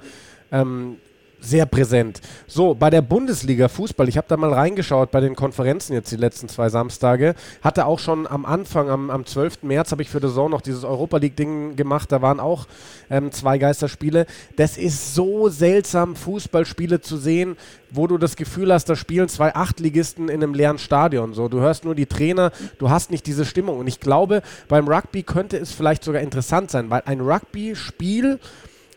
ähm, sehr präsent. So, bei der Bundesliga Fußball, ich habe da mal reingeschaut bei den Konferenzen jetzt die letzten zwei Samstage, hatte auch schon am Anfang, am, am 12. März habe ich für The Zone noch dieses Europa League-Ding gemacht, da waren auch ähm, zwei Geisterspiele. Das ist so seltsam, Fußballspiele zu sehen, wo du das Gefühl hast, da spielen zwei Achtligisten in einem leeren Stadion. So, du hörst nur die Trainer, du hast nicht diese Stimmung. Und ich glaube, beim Rugby könnte es vielleicht sogar interessant sein, weil ein Rugby-Spiel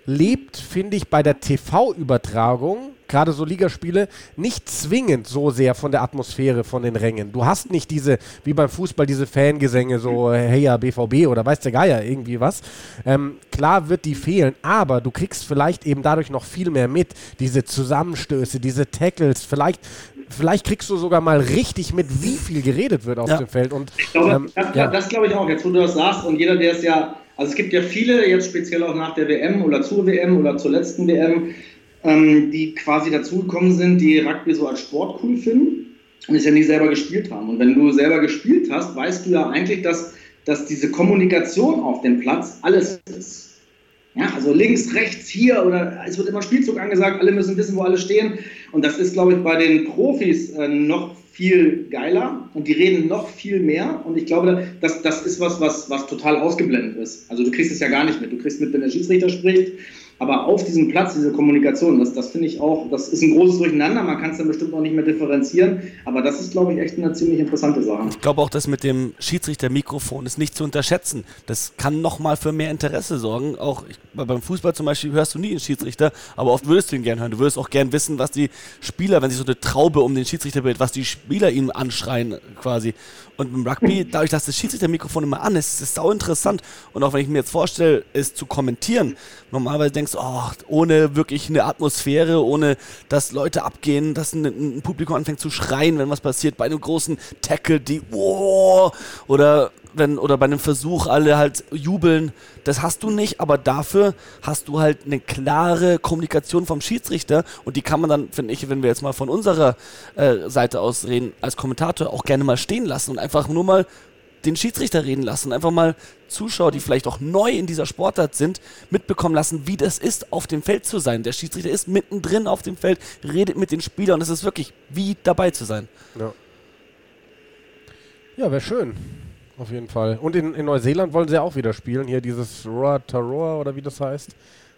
lebt, finde ich, bei der TV-Übertragung, gerade so Ligaspiele, nicht zwingend so sehr von der Atmosphäre von den Rängen. Du hast nicht diese, wie beim Fußball, diese Fangesänge, so hey ja, BVB oder weiß der Geier, irgendwie was. Ähm, klar wird die fehlen, aber du kriegst vielleicht eben dadurch noch viel mehr mit. Diese Zusammenstöße, diese Tackles, vielleicht vielleicht kriegst du sogar mal richtig mit, wie viel geredet wird auf ja. dem Feld. Und, ich glaube, ähm, das, ja. das glaube ich auch, jetzt wo du das sagst und jeder, der es ja also es gibt ja viele, jetzt speziell auch nach der WM oder zur WM oder zur letzten WM, ähm, die quasi dazugekommen sind, die Rugby so als Sport cool finden und es ja nie selber gespielt haben. Und wenn du selber gespielt hast, weißt du ja eigentlich, dass, dass diese Kommunikation auf dem Platz alles ist. Ja, also links, rechts, hier oder es wird immer Spielzug angesagt, alle müssen wissen, wo alle stehen. Und das ist, glaube ich, bei den Profis äh, noch viel geiler und die reden noch viel mehr. Und ich glaube, das, das ist was, was, was total ausgeblendet ist. Also du kriegst es ja gar nicht mit. Du kriegst mit, wenn der Schiedsrichter spricht, aber auf diesem Platz, diese Kommunikation, das, das finde ich auch, das ist ein großes Durcheinander. Man kann es dann bestimmt auch nicht mehr differenzieren. Aber das ist, glaube ich, echt eine ziemlich interessante Sache. Ich glaube auch, dass mit dem Schiedsrichter-Mikrofon ist nicht zu unterschätzen. Das kann nochmal für mehr Interesse sorgen. Auch ich, beim Fußball zum Beispiel hörst du nie einen Schiedsrichter, aber oft würdest du ihn gerne hören. Du würdest auch gerne wissen, was die Spieler, wenn sich so eine Traube um den Schiedsrichter bildet, was die Spieler ihm anschreien quasi. Und im Rugby, *laughs* dadurch, dass das Schiedsrichter-Mikrofon immer an ist, ist es sau interessant. Und auch wenn ich mir jetzt vorstelle, es zu kommentieren, normalerweise denkst du, oh, ohne wirklich eine Atmosphäre, ohne dass Leute abgehen, dass ein, ein, Publikum anfängt zu schreien, wenn was passiert, bei einem großen Tackle, die, oh, oder wenn, oder bei einem Versuch alle halt jubeln, das hast du nicht, aber dafür hast du halt eine klare Kommunikation vom Schiedsrichter und die kann man dann, finde ich, wenn wir jetzt mal von unserer äh, Seite aus reden, als Kommentator auch gerne mal stehen lassen und einfach nur mal den Schiedsrichter reden lassen, einfach mal Zuschauer, die vielleicht auch neu in dieser Sportart sind, mitbekommen lassen, wie das ist, auf dem Feld zu sein. Der Schiedsrichter ist mittendrin auf dem Feld, redet mit den Spielern und es ist wirklich wie dabei zu sein. Ja, ja wäre schön. Auf jeden Fall. Und in, in Neuseeland wollen sie auch wieder spielen. Hier dieses Roa Taroa oder wie das heißt.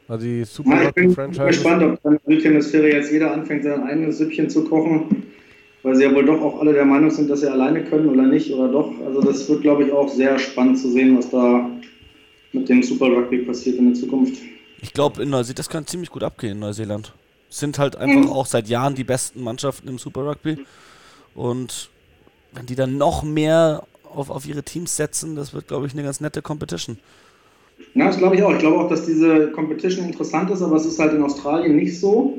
Also die Super ja, Ich bin Franchise. gespannt, ob dann in der Südhemisphäre jetzt jeder anfängt, sein eigenes Süppchen zu kochen. Weil sie ja wohl doch auch alle der Meinung sind, dass sie alleine können oder nicht oder doch. Also das wird, glaube ich, auch sehr spannend zu sehen, was da mit dem Super Rugby passiert in der Zukunft. Ich glaube, in Neuseeland, das kann ziemlich gut abgehen in Neuseeland. Sind halt einfach mhm. auch seit Jahren die besten Mannschaften im Super Rugby. Und wenn die dann noch mehr auf, auf ihre Teams setzen. Das wird, glaube ich, eine ganz nette Competition. Ja, das glaube ich auch. Ich glaube auch, dass diese Competition interessant ist, aber es ist halt in Australien nicht so.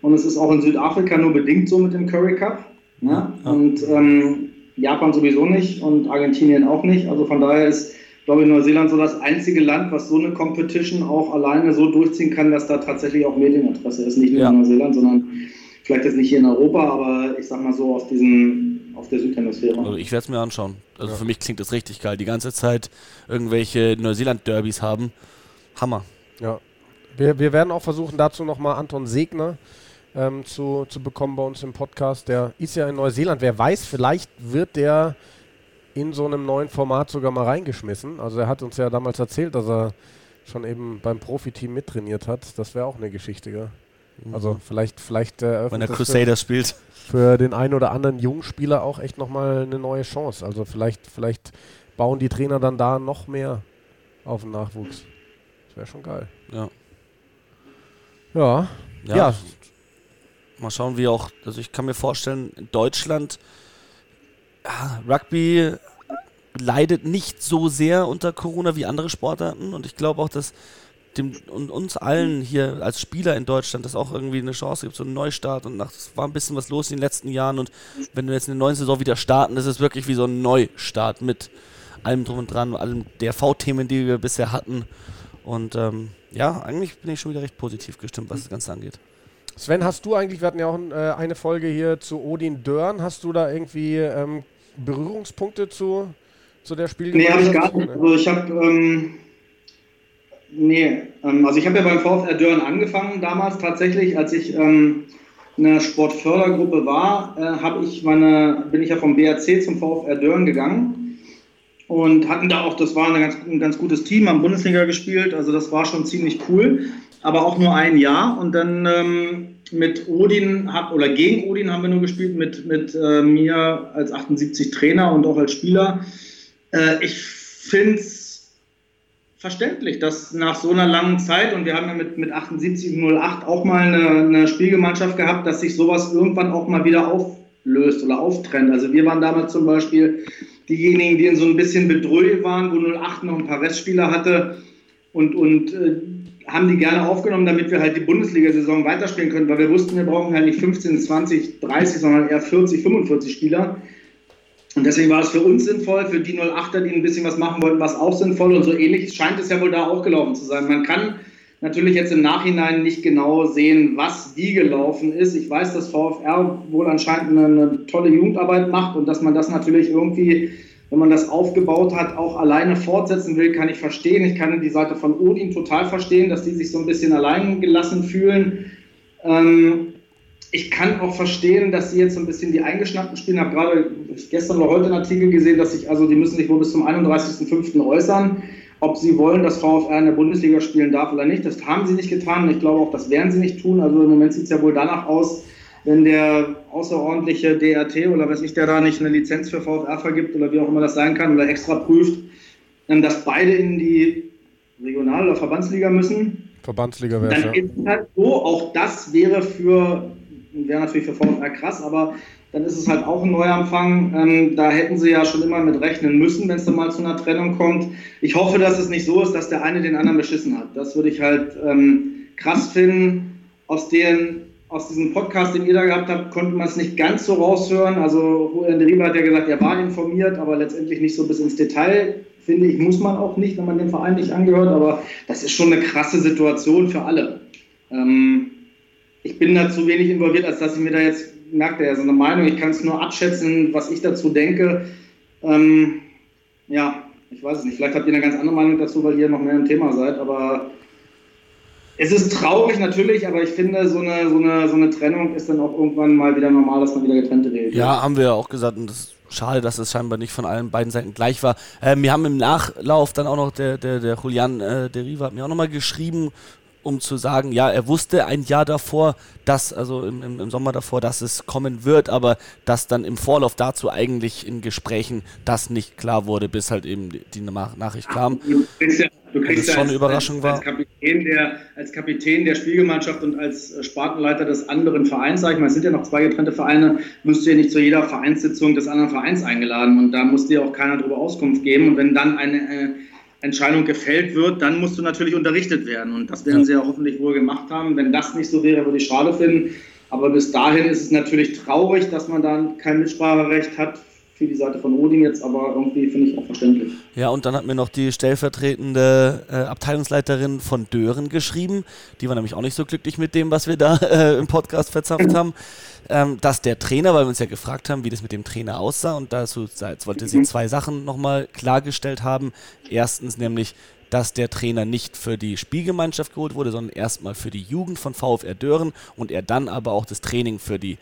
Und es ist auch in Südafrika nur bedingt so mit dem Curry Cup. Ne? Ja. Und ähm, Japan sowieso nicht und Argentinien auch nicht. Also von daher ist, glaube ich, Neuseeland so das einzige Land, was so eine Competition auch alleine so durchziehen kann, dass da tatsächlich auch Medieninteresse ist. Nicht nur ja. in Neuseeland, sondern vielleicht jetzt nicht hier in Europa, aber ich sag mal so auf diesen auf der Südhemisphäre. Also ich werde es mir anschauen. Also ja. für mich klingt das richtig geil. Die ganze Zeit irgendwelche Neuseeland-Derbys haben. Hammer. Ja. Wir, wir werden auch versuchen, dazu nochmal Anton Segner ähm, zu, zu bekommen bei uns im Podcast. Der ist ja in Neuseeland. Wer weiß, vielleicht wird der in so einem neuen Format sogar mal reingeschmissen. Also er hat uns ja damals erzählt, dass er schon eben beim Profiteam mittrainiert hat. Das wäre auch eine Geschichte, gell? Also mhm. vielleicht, vielleicht äh, Wenn der Crusaders spielt für den einen oder anderen Jungspieler auch echt nochmal eine neue Chance. Also vielleicht, vielleicht bauen die Trainer dann da noch mehr auf den Nachwuchs. Das wäre schon geil. Ja. Ja. Ja. ja. Mal schauen, wie auch, also ich kann mir vorstellen, in Deutschland Rugby leidet nicht so sehr unter Corona wie andere Sportarten. Und ich glaube auch, dass dem, und uns allen hier als Spieler in Deutschland das auch irgendwie eine Chance gibt, so einen Neustart. Und nach, es war ein bisschen was los in den letzten Jahren. Und wenn wir jetzt eine neue Saison wieder starten, das ist wirklich wie so ein Neustart mit allem drum und dran, allen DRV-Themen, die wir bisher hatten. Und ähm, ja, eigentlich bin ich schon wieder recht positiv gestimmt, was das Ganze angeht. Sven, hast du eigentlich, wir hatten ja auch äh, eine Folge hier zu Odin Dörn, hast du da irgendwie ähm, Berührungspunkte zu, zu der Spielgemeinschaft? Nee, habe ich gar nicht. Also ich habe ähm, Nee, ähm, also ich habe ja beim VfR Dörren angefangen damals tatsächlich, als ich ähm, in der Sportfördergruppe war, äh, ich meine, bin ich ja vom BRC zum VfR Dörren gegangen und hatten da auch, das war ganz, ein ganz gutes Team, haben Bundesliga gespielt, also das war schon ziemlich cool, aber auch nur ein Jahr und dann ähm, mit Odin hab, oder gegen Odin haben wir nur gespielt, mit, mit äh, mir als 78 Trainer und auch als Spieler. Äh, ich finde es verständlich, dass nach so einer langen Zeit, und wir haben ja mit, mit 78 08 auch mal eine, eine Spielgemeinschaft gehabt, dass sich sowas irgendwann auch mal wieder auflöst oder auftrennt. Also wir waren damals zum Beispiel diejenigen, die in so ein bisschen Bedrohung waren, wo 08 noch ein paar Restspieler hatte und, und äh, haben die gerne aufgenommen, damit wir halt die Bundesliga-Saison weiterspielen können, weil wir wussten, wir brauchen halt nicht 15, 20, 30, sondern eher 40, 45 Spieler. Und deswegen war es für uns sinnvoll, für die 08er, die ein bisschen was machen wollten, war es auch sinnvoll. Und so ähnlich scheint es ja wohl da auch gelaufen zu sein. Man kann natürlich jetzt im Nachhinein nicht genau sehen, was wie gelaufen ist. Ich weiß, dass VfR wohl anscheinend eine, eine tolle Jugendarbeit macht und dass man das natürlich irgendwie, wenn man das aufgebaut hat, auch alleine fortsetzen will, kann ich verstehen. Ich kann die Seite von Odin total verstehen, dass die sich so ein bisschen allein gelassen fühlen. Ähm, ich kann auch verstehen, dass sie jetzt so ein bisschen die Eingeschnappten spielen. Ich habe gerade gestern oder heute einen Artikel gesehen, dass sich, also die müssen sich wohl bis zum 31.05. äußern, ob sie wollen, dass VfR in der Bundesliga spielen darf oder nicht. Das haben sie nicht getan und ich glaube auch, das werden sie nicht tun. Also im Moment sieht es ja wohl danach aus, wenn der außerordentliche DRT oder weiß ich, der da nicht eine Lizenz für VfR vergibt oder wie auch immer das sein kann oder extra prüft, dass beide in die Regional- oder Verbandsliga müssen. Verbandsliga wäre Dann ist es halt so, auch das wäre für wäre natürlich für VfR krass, aber dann ist es halt auch ein Neuanfang. Ähm, da hätten sie ja schon immer mit rechnen müssen, wenn es dann mal zu einer Trennung kommt. Ich hoffe, dass es nicht so ist, dass der eine den anderen beschissen hat. Das würde ich halt ähm, krass finden. Aus, den, aus diesem Podcast, den ihr da gehabt habt, konnte man es nicht ganz so raushören. Also Julian Riebe hat ja gesagt, er war informiert, aber letztendlich nicht so bis ins Detail. Finde ich, muss man auch nicht, wenn man dem Verein nicht angehört. Aber das ist schon eine krasse Situation für alle. Ähm, ich bin da zu wenig involviert, als dass ich mir da jetzt, merkt er ja so eine Meinung, ich kann es nur abschätzen, was ich dazu denke. Ähm, ja, ich weiß es nicht. Vielleicht habt ihr eine ganz andere Meinung dazu, weil ihr noch mehr im Thema seid, aber es ist traurig natürlich, aber ich finde, so eine, so, eine, so eine Trennung ist dann auch irgendwann mal wieder normal, dass man wieder getrennte redet. Ja, haben wir ja auch gesagt und das ist schade, dass es scheinbar nicht von allen beiden Seiten gleich war. Äh, wir haben im Nachlauf dann auch noch, der, der, der Julian äh, Deriva hat mir auch nochmal geschrieben, um zu sagen, ja, er wusste ein Jahr davor, dass, also im, im, Sommer davor, dass es kommen wird, aber dass dann im Vorlauf dazu eigentlich in Gesprächen das nicht klar wurde, bis halt eben die, die Nachricht kam. Du kriegst ja, du kriegst ja schon als, eine Überraschung als. Als Kapitän, der, als Kapitän der Spielgemeinschaft und als äh, Spartenleiter des anderen Vereins, sag ich mal, es sind ja noch zwei getrennte Vereine, wirst du ja nicht zu jeder Vereinssitzung des anderen Vereins eingeladen und da muss dir auch keiner darüber Auskunft geben und wenn dann eine äh, Entscheidung gefällt wird, dann musst du natürlich unterrichtet werden. Und das werden sie ja hoffentlich wohl gemacht haben. Wenn das nicht so wäre, würde ich schade finden. Aber bis dahin ist es natürlich traurig, dass man dann kein Mitspracherecht hat für die Seite von Odin jetzt, aber irgendwie finde ich auch verständlich. Ja, und dann hat mir noch die stellvertretende äh, Abteilungsleiterin von Dören geschrieben. Die war nämlich auch nicht so glücklich mit dem, was wir da *laughs* äh, im Podcast verzapft haben. Ähm, dass der Trainer, weil wir uns ja gefragt haben, wie das mit dem Trainer aussah, und dazu jetzt wollte sie zwei Sachen nochmal klargestellt haben. Erstens nämlich, dass der Trainer nicht für die Spielgemeinschaft geholt wurde, sondern erstmal für die Jugend von VfR Dören und er dann aber auch das Training für die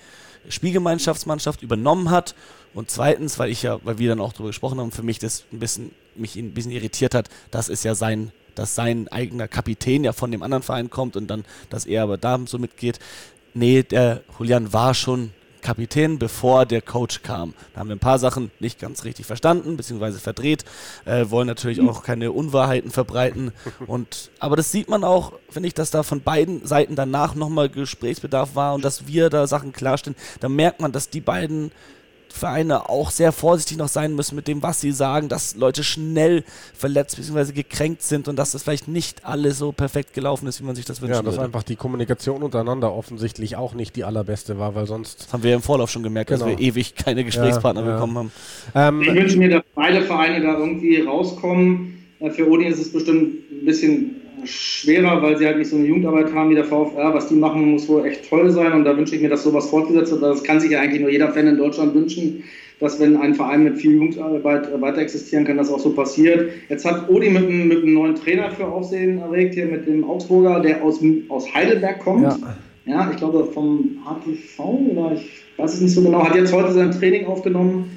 Spielgemeinschaftsmannschaft übernommen hat. Und zweitens, weil ich ja, weil wir dann auch darüber gesprochen haben, für mich das ein bisschen, mich ein bisschen irritiert hat, dass es ja sein, dass sein eigener Kapitän ja von dem anderen Verein kommt und dann, dass er aber da so mitgeht. Nee, der Julian war schon Kapitän, bevor der Coach kam. Da haben wir ein paar Sachen nicht ganz richtig verstanden, beziehungsweise verdreht, äh, wollen natürlich auch keine Unwahrheiten verbreiten. *laughs* Und, aber das sieht man auch, finde ich, dass da von beiden Seiten danach nochmal Gesprächsbedarf war und dass wir da Sachen klarstellen. Da merkt man, dass die beiden Vereine auch sehr vorsichtig noch sein müssen mit dem, was sie sagen, dass Leute schnell verletzt bzw. gekränkt sind und dass das vielleicht nicht alles so perfekt gelaufen ist, wie man sich das wünscht. Ja, dass würde. einfach die Kommunikation untereinander offensichtlich auch nicht die allerbeste war, weil sonst. Das haben wir ja im Vorlauf schon gemerkt, genau. dass wir ewig keine Gesprächspartner ja, ja. bekommen haben. Ähm, ich wünsche mir, dass beide Vereine da irgendwie rauskommen. Für Odin ist es bestimmt ein bisschen schwerer, weil sie halt nicht so eine Jugendarbeit haben wie der VfR. Was die machen, muss wohl echt toll sein und da wünsche ich mir, dass sowas fortgesetzt wird. Das kann sich ja eigentlich nur jeder Fan in Deutschland wünschen, dass wenn ein Verein mit viel Jugendarbeit weiter existieren kann, das auch so passiert. Jetzt hat Odi mit einem, mit einem neuen Trainer für Aufsehen erregt, hier mit dem Augsburger, der aus, aus Heidelberg kommt. Ja. ja ich glaube vom HTV oder ich weiß es nicht so genau, hat jetzt heute sein Training aufgenommen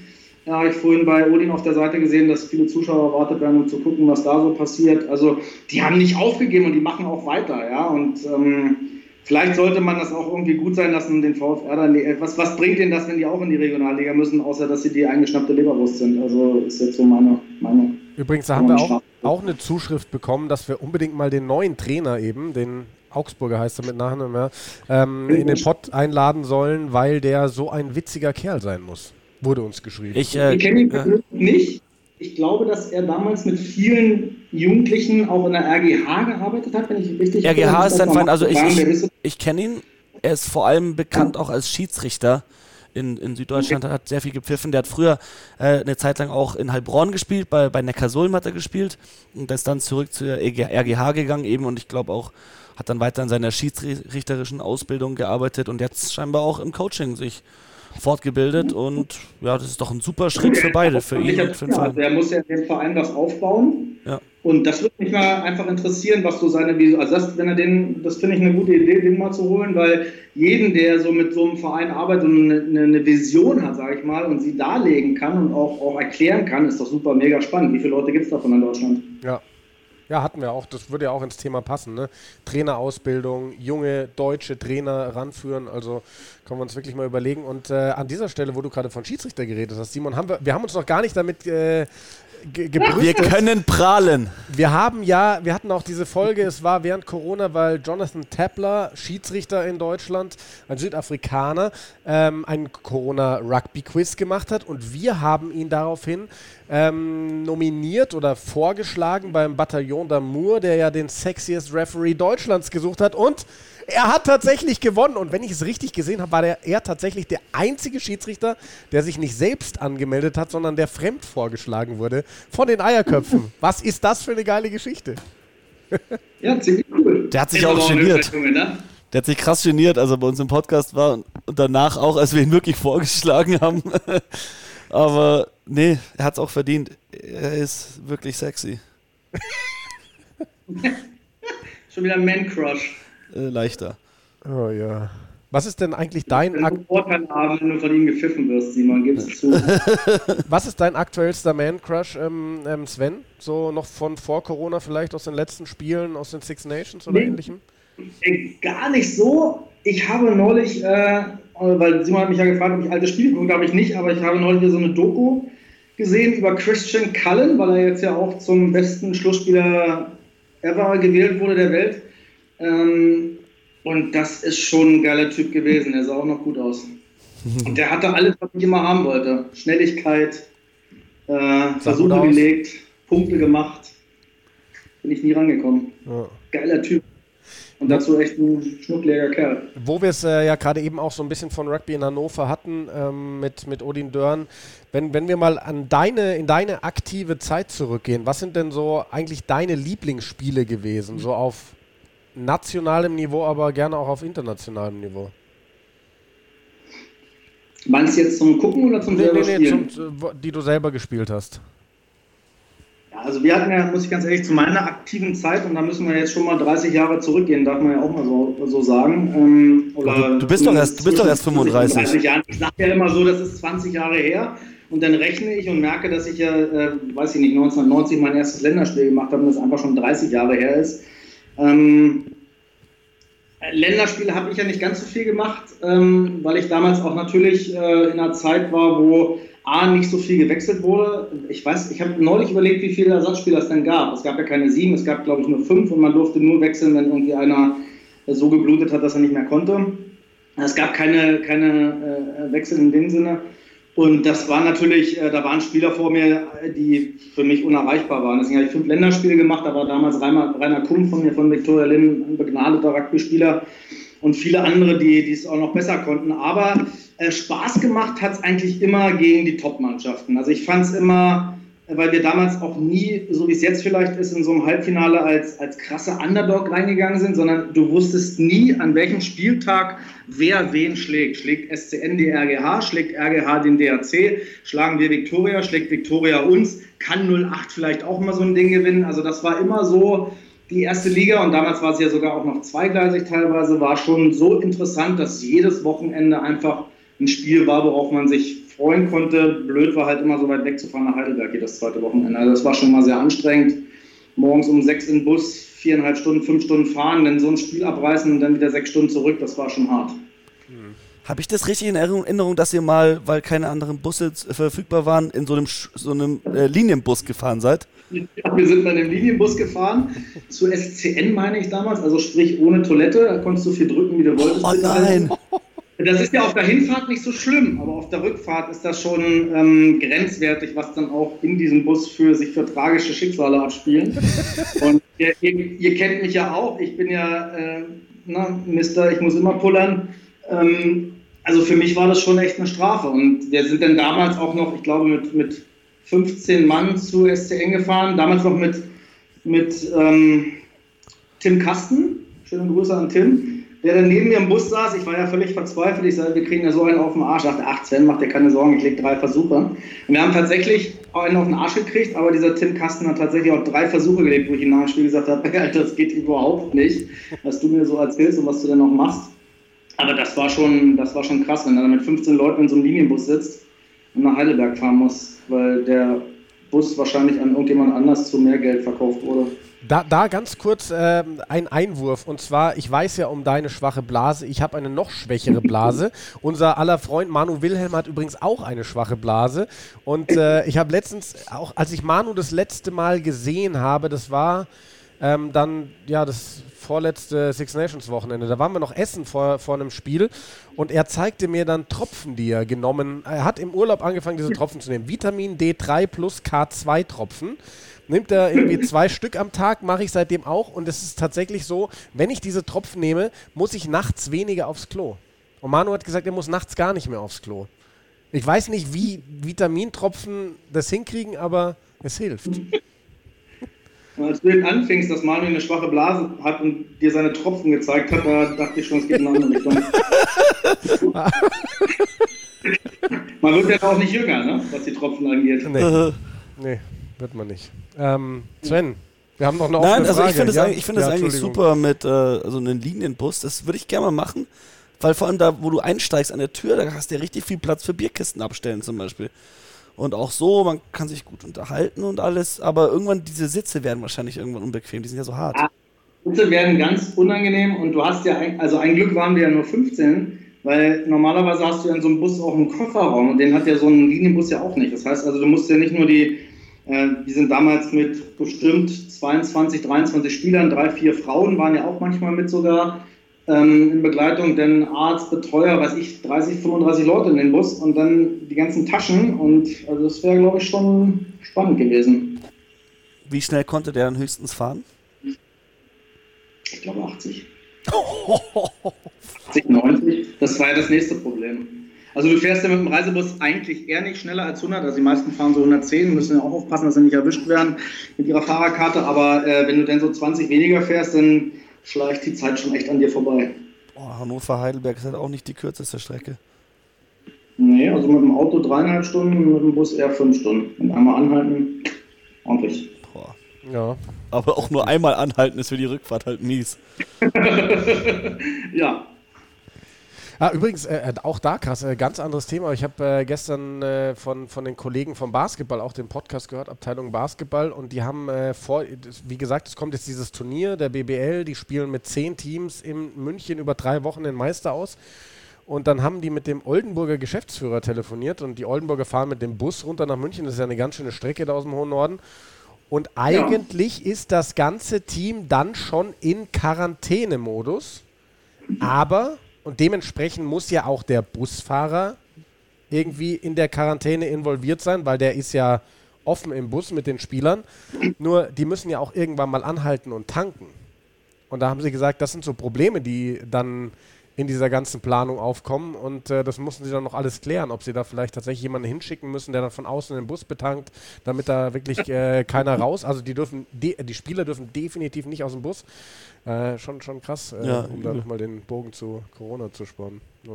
ja, habe ich vorhin bei Odin auf der Seite gesehen, dass viele Zuschauer erwartet werden, um zu gucken, was da so passiert. Also die haben nicht aufgegeben und die machen auch weiter, ja. Und ähm, vielleicht sollte man das auch irgendwie gut sein lassen, den VfR dann. Die, was, was bringt denen das, wenn die auch in die Regionalliga müssen, außer dass sie die eingeschnappte Leberwurst sind? Also ist jetzt so meine Meinung. Übrigens, da haben wir auch, auch eine Zuschrift bekommen, dass wir unbedingt mal den neuen Trainer eben, den Augsburger heißt er mit Nachnamen, ja, ähm, in den Pott einladen sollen, weil der so ein witziger Kerl sein muss. Wurde uns geschrieben. Ich, äh, ich kenne ihn äh, nicht. Ich glaube, dass er damals mit vielen Jugendlichen auch in der RGH gearbeitet hat, wenn ich richtig RGH ist sein Feind, also ich, ich, ich kenne ihn. Er ist vor allem bekannt ja. auch als Schiedsrichter. In, in, Süddeutschland okay. hat sehr viel gepfiffen. Der hat früher äh, eine Zeit lang auch in Heilbronn gespielt, bei, bei Neckarsulm hat er gespielt und ist dann zurück zur RGH gegangen eben und ich glaube auch hat dann weiter in seiner schiedsrichterischen Ausbildung gearbeitet und jetzt scheinbar auch im Coaching sich fortgebildet und ja, das ist doch ein super Schritt für beide, für ihn und für den Verein. Also er muss ja dem Verein was aufbauen. Ja. Und das würde mich mal einfach interessieren, was so seine Vision, also das, wenn er den, das finde ich eine gute Idee, den mal zu holen, weil jeden, der so mit so einem Verein arbeitet und eine, eine Vision hat, sage ich mal, und sie darlegen kann und auch, auch erklären kann, ist doch super mega spannend. Wie viele Leute gibt es davon in Deutschland? Ja. Ja, hatten wir auch. Das würde ja auch ins Thema passen. Ne? Trainerausbildung, junge deutsche Trainer ranführen. Also können wir uns wirklich mal überlegen. Und äh, an dieser Stelle, wo du gerade von Schiedsrichter geredet hast, Simon, haben wir, wir haben uns noch gar nicht damit äh. Wir können prahlen. Wir haben ja, wir hatten auch diese Folge, es war während Corona, weil Jonathan Tapler, Schiedsrichter in Deutschland, ein Südafrikaner, ähm, einen Corona-Rugby-Quiz gemacht hat und wir haben ihn daraufhin ähm, nominiert oder vorgeschlagen beim Bataillon d'Amour, der ja den sexiest Referee Deutschlands gesucht hat und er hat tatsächlich gewonnen. Und wenn ich es richtig gesehen habe, war der, er tatsächlich der einzige Schiedsrichter, der sich nicht selbst angemeldet hat, sondern der fremd vorgeschlagen wurde von den Eierköpfen. Was ist das für eine geile Geschichte? *laughs* ja, ziemlich cool. Der hat sich auch geniert. Ne? Der hat sich krass geniert, als er bei uns im Podcast war und danach auch, als wir ihn wirklich vorgeschlagen haben. *laughs* Aber nee, er hat es auch verdient. Er ist wirklich sexy. *laughs* Schon wieder ein Man-Crush äh, leichter. Oh ja. Was ist denn eigentlich dein Wenn du wenn du von ihm gepfiffen wirst, Simon, gib es zu. *laughs* Was ist dein aktuellster Man-Crush, ähm, ähm, Sven? So noch von vor Corona, vielleicht aus den letzten Spielen, aus den Six Nations oder nee, ähnlichem? Äh, gar nicht so. Ich habe neulich, äh, weil Simon hat mich ja gefragt, ob ich alte Spiele gucke, glaube ich nicht, aber ich habe neulich so eine Doku gesehen über Christian Cullen, weil er jetzt ja auch zum besten Schlussspieler ever gewählt wurde der Welt. Ähm, und das ist schon ein geiler Typ gewesen. Er sah auch noch gut aus. *laughs* Und der hatte alles, was ich immer haben wollte. Schnelligkeit, äh, Versuche gelegt, Punkte gemacht. Bin ich nie rangekommen. Ja. Geiler Typ. Und dazu echt ein schnuckliger Kerl. Wo wir es äh, ja gerade eben auch so ein bisschen von Rugby in Hannover hatten, ähm, mit, mit Odin Dörn, wenn, wenn wir mal an deine, in deine aktive Zeit zurückgehen, was sind denn so eigentlich deine Lieblingsspiele gewesen? So auf nationalem Niveau, aber gerne auch auf internationalem Niveau. Meinst du jetzt zum Gucken oder zum nee, selber nee, nee, Spielen? Zum, die du selber gespielt hast. Ja, also wir hatten ja, muss ich ganz ehrlich, zu meiner aktiven Zeit, und da müssen wir jetzt schon mal 30 Jahre zurückgehen, darf man ja auch mal so, so sagen. Ähm, oder du, bist doch erst, du bist doch erst 35. Jahren. Ich sage ja immer so, das ist 20 Jahre her. Und dann rechne ich und merke, dass ich ja, äh, weiß ich nicht, 1990 mein erstes Länderspiel gemacht habe und das einfach schon 30 Jahre her ist. Ähm, Länderspiele habe ich ja nicht ganz so viel gemacht, ähm, weil ich damals auch natürlich äh, in einer Zeit war, wo A, nicht so viel gewechselt wurde. Ich weiß, ich habe neulich überlegt, wie viele Ersatzspieler es denn gab. Es gab ja keine sieben, es gab, glaube ich, nur fünf und man durfte nur wechseln, wenn irgendwie einer so geblutet hat, dass er nicht mehr konnte. Es gab keine, keine äh, Wechsel in dem Sinne. Und das war natürlich, äh, da waren Spieler vor mir, die für mich unerreichbar waren. Deswegen habe ich fünf Länderspiele gemacht. Da war damals Rainer, Rainer Kumpf von mir, von Viktoria Linn, ein begnadeter Rugby-Spieler und viele andere, die, die es auch noch besser konnten. Aber äh, Spaß gemacht hat es eigentlich immer gegen die Top-Mannschaften. Also ich fand es immer weil wir damals auch nie, so wie es jetzt vielleicht ist, in so einem Halbfinale als, als krasse Underdog reingegangen sind, sondern du wusstest nie, an welchem Spieltag wer wen schlägt. Schlägt SCN die RGH, schlägt RGH den DRC, schlagen wir Viktoria, schlägt Viktoria uns, kann 08 vielleicht auch mal so ein Ding gewinnen. Also das war immer so die erste Liga und damals war es ja sogar auch noch zweigleisig teilweise, war schon so interessant, dass jedes Wochenende einfach ein Spiel war, worauf man sich freuen konnte. Blöd war halt immer so weit wegzufahren nach Heidelberg jedes zweite Wochenende. Also das war schon mal sehr anstrengend. Morgens um sechs in den Bus, viereinhalb Stunden, fünf Stunden fahren, dann so ein Spiel abreißen und dann wieder sechs Stunden zurück, das war schon hart. Hm. Habe ich das richtig in Erinnerung, dass ihr mal, weil keine anderen Busse verfügbar waren, in so einem, so einem äh, Linienbus gefahren seid? Ja, wir sind bei einem Linienbus gefahren, *laughs* zu SCN meine ich damals, also sprich ohne Toilette, da konntest du viel drücken, wie du wolltest. Oh nein! *laughs* Das ist ja auf der Hinfahrt nicht so schlimm, aber auf der Rückfahrt ist das schon ähm, grenzwertig, was dann auch in diesem Bus für sich für tragische Schicksale abspielen. *laughs* Und ihr, ihr, kennt mich ja auch. Ich bin ja äh, na, Mister, ich muss immer pullern. Ähm, also für mich war das schon echt eine Strafe. Und wir sind dann damals auch noch, ich glaube, mit, mit 15 Mann zu SCN gefahren. Damals noch mit, mit ähm, Tim Kasten. Schöne Grüße an Tim der dann neben mir im Bus saß. Ich war ja völlig verzweifelt. Ich sagte, wir kriegen ja so einen auf den Arsch. Ich dachte, ach Sven, mach dir keine Sorgen, ich leg drei Versuche. Und wir haben tatsächlich einen auf den Arsch gekriegt, aber dieser Tim Kasten hat tatsächlich auch drei Versuche gelegt, wo ich ihm nach dem Spiel gesagt habe, *laughs* Alter, das geht überhaupt nicht, was du mir so erzählst und was du denn noch machst. Aber das war schon, das war schon krass, wenn er mit 15 Leuten in so einem Linienbus sitzt und nach Heidelberg fahren muss, weil der Bus wahrscheinlich an irgendjemand anders zu mehr Geld verkauft wurde. Da, da ganz kurz äh, ein Einwurf. Und zwar, ich weiß ja um deine schwache Blase. Ich habe eine noch schwächere Blase. *laughs* Unser aller Freund Manu Wilhelm hat übrigens auch eine schwache Blase. Und äh, ich habe letztens, auch als ich Manu das letzte Mal gesehen habe, das war ähm, dann, ja, das vorletzte Six Nations Wochenende. Da waren wir noch essen vor, vor einem Spiel und er zeigte mir dann Tropfen, die er genommen Er hat im Urlaub angefangen, diese Tropfen zu nehmen. Vitamin D3 plus K2 Tropfen nimmt er irgendwie *laughs* zwei Stück am Tag, mache ich seitdem auch. Und es ist tatsächlich so, wenn ich diese Tropfen nehme, muss ich nachts weniger aufs Klo. Und Manu hat gesagt, er muss nachts gar nicht mehr aufs Klo. Ich weiß nicht, wie Vitamintropfen das hinkriegen, aber es hilft. *laughs* Als du anfängst, dass Manu eine schwache Blase hat und dir seine Tropfen gezeigt hat, da dachte ich schon, es geht in eine andere Richtung. *laughs* Man wird ja auch nicht jünger, ne? was die Tropfen angeht. Nee. nee wird man nicht. Ähm, Sven, wir haben noch eine offene Nein, also Frage. ich finde es ja? eigentlich, find ja, eigentlich super mit äh, so einem Linienbus. Das würde ich gerne mal machen. Weil vor allem da, wo du einsteigst an der Tür, da hast du ja richtig viel Platz für Bierkisten abstellen zum Beispiel. Und auch so, man kann sich gut unterhalten und alles, aber irgendwann diese Sitze werden wahrscheinlich irgendwann unbequem, die sind ja so hart. Ja, Sitze werden ganz unangenehm und du hast ja, ein, also ein Glück waren wir ja nur 15, weil normalerweise hast du in so einem Bus auch einen Kofferraum und den hat ja so ein Linienbus ja auch nicht. Das heißt also, du musst ja nicht nur die äh, die sind damals mit bestimmt 22, 23 Spielern, drei, vier Frauen waren ja auch manchmal mit sogar ähm, in Begleitung, denn Arzt, Betreuer, weiß ich, 30, 35 Leute in den Bus und dann die ganzen Taschen und also das wäre, glaube ich, schon spannend gewesen. Wie schnell konnte der dann höchstens fahren? Ich glaube 80. 80, 90. Das war ja das nächste Problem. Also du fährst ja mit dem Reisebus eigentlich eher nicht schneller als 100. Also die meisten fahren so 110, müssen ja auch aufpassen, dass sie nicht erwischt werden mit ihrer Fahrerkarte. Aber äh, wenn du dann so 20 weniger fährst, dann schleicht die Zeit schon echt an dir vorbei. Oh, Hannover-Heidelberg ist halt auch nicht die kürzeste Strecke. Nee, also mit dem Auto dreieinhalb Stunden, mit dem Bus eher fünf Stunden. Und einmal anhalten, ordentlich. Boah. Ja. Aber auch nur einmal anhalten ist für die Rückfahrt halt mies. *laughs* ja, Ah, übrigens, äh, äh, auch da krass, äh, ganz anderes Thema. Ich habe äh, gestern äh, von, von den Kollegen vom Basketball auch den Podcast gehört, Abteilung Basketball, und die haben äh, vor, wie gesagt, es kommt jetzt dieses Turnier der BBL, die spielen mit zehn Teams in München über drei Wochen den Meister aus. Und dann haben die mit dem Oldenburger Geschäftsführer telefoniert und die Oldenburger fahren mit dem Bus runter nach München. Das ist ja eine ganz schöne Strecke da aus dem hohen Norden. Und eigentlich ja. ist das ganze Team dann schon in Quarantänemodus. Aber und dementsprechend muss ja auch der Busfahrer irgendwie in der Quarantäne involviert sein, weil der ist ja offen im Bus mit den Spielern. Nur die müssen ja auch irgendwann mal anhalten und tanken. Und da haben sie gesagt, das sind so Probleme, die dann in dieser ganzen Planung aufkommen und äh, das mussten sie dann noch alles klären, ob sie da vielleicht tatsächlich jemanden hinschicken müssen, der dann von außen den Bus betankt, damit da wirklich äh, *laughs* keiner raus, also die dürfen, die, die Spieler dürfen definitiv nicht aus dem Bus. Äh, schon, schon krass, äh, ja, um da nochmal den Bogen zu Corona zu spannen. Ja.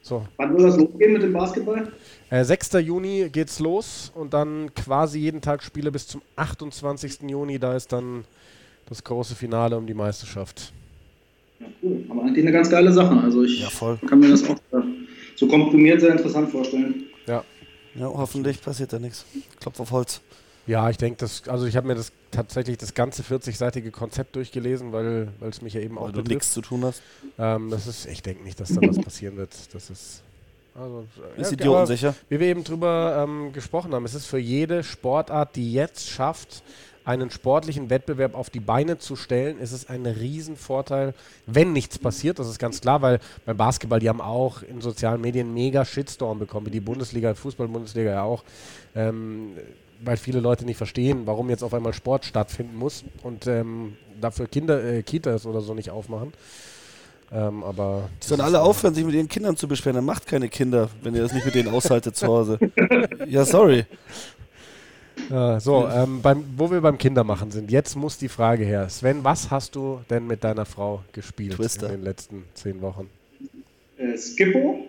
So. Wann soll das losgehen mit dem Basketball? Äh, 6. Juni geht's los und dann quasi jeden Tag Spiele bis zum 28. Juni. Da ist dann das große Finale um die Meisterschaft. Ja, cool. Aber eigentlich eine ganz geile Sache. Also ich ja, kann mir das auch so komprimiert sehr interessant vorstellen. Ja. Ja, hoffentlich passiert da nichts. Klopf auf Holz. Ja, ich denke, das, also ich habe mir das tatsächlich das ganze 40-seitige Konzept durchgelesen, weil es mich ja eben auch weil du nichts zu tun hast. Ähm, das ist, ich denke nicht, dass da was passieren wird. Das ist also, ist ja, idiotensicher. Wie wir eben drüber ähm, gesprochen haben, es ist für jede Sportart, die jetzt schafft, einen sportlichen Wettbewerb auf die Beine zu stellen, ist es ein Riesenvorteil, wenn nichts passiert. Das ist ganz klar, weil beim Basketball, die haben auch in sozialen Medien mega Shitstorm bekommen, wie die Bundesliga, Fußball-Bundesliga ja auch. Ähm, weil viele Leute nicht verstehen, warum jetzt auf einmal Sport stattfinden muss und ähm, dafür Kinder, äh, Kitas oder so nicht aufmachen. Ähm, aber die sollen alle aufhören, sich mit ihren Kindern zu beschweren. Dann macht keine Kinder, wenn ihr das nicht mit denen aushaltet zu Hause. *laughs* ja, sorry. Ja, *laughs* so, ähm, beim, wo wir beim Kindermachen sind, jetzt muss die Frage her. Sven, was hast du denn mit deiner Frau gespielt Twister. in den letzten zehn Wochen? Äh, Skippo.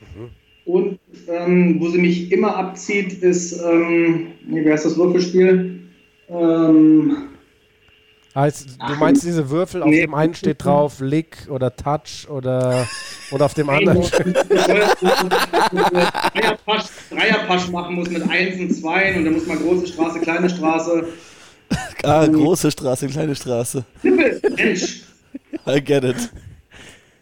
Mhm. Und ähm, wo sie mich immer abzieht, ist, ähm, wie heißt das Würfelspiel? Ähm, heißt, du meinst diese Würfel, auf nee. dem einen steht drauf Lick oder Touch oder, oder auf dem anderen Dreierpasch, Dreierpasch machen muss mit Eins und Zweien und dann muss man große Straße, kleine Straße. Ah, große Straße, kleine Straße. Mensch. I get it.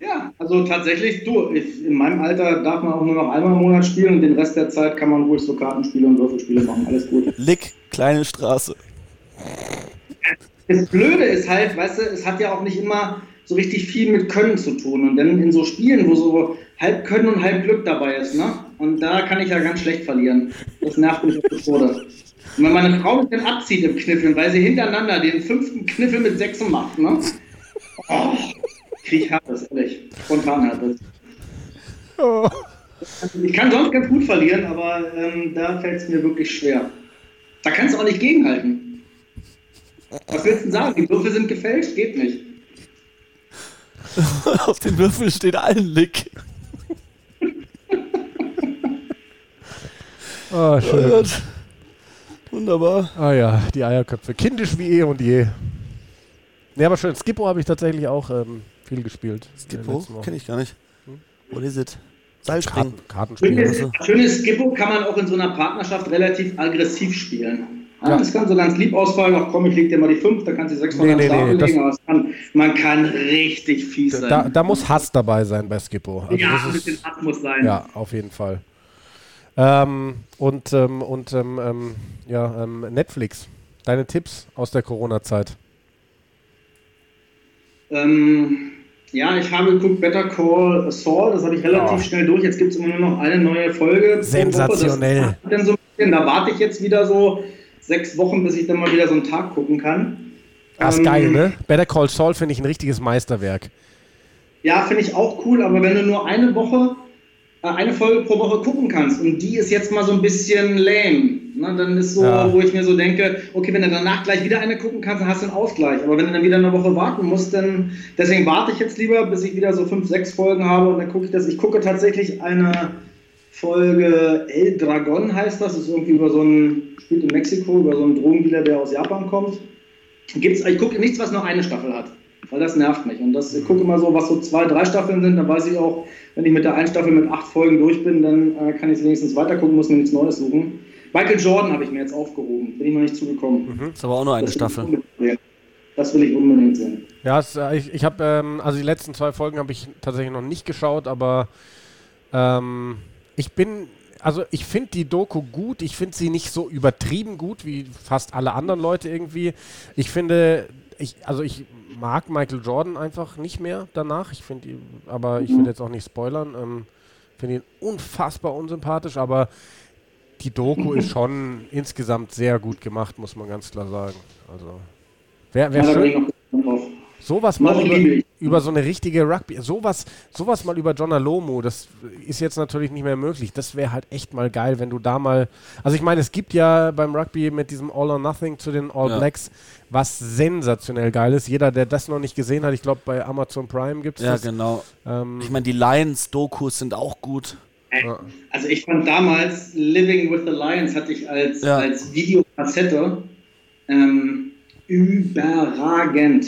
Ja, also tatsächlich, du, ich, in meinem Alter darf man auch nur noch einmal im Monat spielen und den Rest der Zeit kann man ruhig so Kartenspiele und Würfelspiele machen. Alles gut. Lick, kleine Straße. *laughs* Das Blöde ist halt, weißt du, es hat ja auch nicht immer so richtig viel mit Können zu tun. Und dann in so Spielen, wo so halb Können und halb Glück dabei ist, ne? Und da kann ich ja ganz schlecht verlieren. Das nervt mich der Tode. Und wenn meine Frau mich dann abzieht im Kniffeln, weil sie hintereinander den fünften Kniffel mit Sechsen macht, ne? Oh, krieg ich Härtes, ehrlich. Spontan Härtes. Oh. Ich kann sonst ganz gut verlieren, aber ähm, da fällt es mir wirklich schwer. Da kannst du auch nicht gegenhalten. Was willst du denn sagen? Die Würfel sind gefälscht? Geht nicht. *laughs* Auf den Würfel steht ein Lick. oh, *laughs* schön. Oh Wunderbar. Ah ja, die Eierköpfe. Kindisch wie eh und je. Ne, aber schön. Skippo habe ich tatsächlich auch ähm, viel gespielt. Skippo? Kenne ich gar nicht. Hm? What is it? Seilspringen. Karten, Kartenspiel. Schönes, schönes Skippo kann man auch in so einer Partnerschaft relativ aggressiv spielen. Ja. Das kann so ganz lieb ausfallen, ach komm, ich leg dir mal die 5, da kannst du 6 von nee, nee, nee, legen, aber kann, man kann richtig fies sein. Da, da, muss Hass dabei sein bei Skippo. Also ja, ein bisschen Hass muss sein. Ja, auf jeden Fall. Ähm, und ähm, und ähm, ähm ja, ähm, Netflix, deine Tipps aus der Corona-Zeit? Ähm, ja, ich habe geguckt Better Call Saul, das habe ich relativ oh. schnell durch. Jetzt gibt es immer nur noch eine neue Folge. Sensationell. So da warte ich jetzt wieder so sechs Wochen, bis ich dann mal wieder so einen Tag gucken kann. Das ist ähm, geil, ne? Better Call Saul finde ich ein richtiges Meisterwerk. Ja, finde ich auch cool, aber wenn du nur eine Woche, äh, eine Folge pro Woche gucken kannst und die ist jetzt mal so ein bisschen lame, ne? dann ist so, ja. wo ich mir so denke, okay, wenn du danach gleich wieder eine gucken kannst, dann hast du einen Ausgleich. Aber wenn du dann wieder eine Woche warten musst, dann, deswegen warte ich jetzt lieber, bis ich wieder so fünf, sechs Folgen habe und dann gucke ich das. Ich gucke tatsächlich eine Folge El Dragon heißt das, das ist irgendwie über so einen, spielt in Mexiko, über so einen Drogendealer, der aus Japan kommt. Gibt's, ich gucke nichts, was nur eine Staffel hat, weil das nervt mich. Und das, ich gucke immer so, was so zwei, drei Staffeln sind, dann weiß ich auch, wenn ich mit der einen Staffel mit acht Folgen durch bin, dann äh, kann ich es wenigstens weiter gucken, muss mir nichts Neues suchen. Michael Jordan habe ich mir jetzt aufgehoben, bin ich noch nicht zugekommen. Mhm. Ist aber auch nur eine das Staffel. Das will ich unbedingt sehen. Ja, es, äh, ich, ich habe, ähm, also die letzten zwei Folgen habe ich tatsächlich noch nicht geschaut, aber ähm, ich bin, also ich finde die Doku gut. Ich finde sie nicht so übertrieben gut wie fast alle anderen Leute irgendwie. Ich finde, ich, also ich mag Michael Jordan einfach nicht mehr danach. Ich finde, aber ich will jetzt auch nicht spoilern. Ähm, finde ihn unfassbar unsympathisch, aber die Doku ist *clears throat* schon insgesamt sehr gut gemacht, muss man ganz klar sagen. Also wäre wär schön. Sowas mal über, über, so eine richtige Rugby, sowas, sowas mal über John Alomo, das ist jetzt natürlich nicht mehr möglich. Das wäre halt echt mal geil, wenn du da mal. Also ich meine, es gibt ja beim Rugby mit diesem All or Nothing zu den All ja. Blacks, was sensationell geil ist. Jeder, der das noch nicht gesehen hat, ich glaube bei Amazon Prime gibt es ja, das. Ja, genau. Ähm, ich meine, die Lions-Dokus sind auch gut. Also ich fand damals Living with the Lions hatte ich als, ja. als Videokassette ähm, überragend.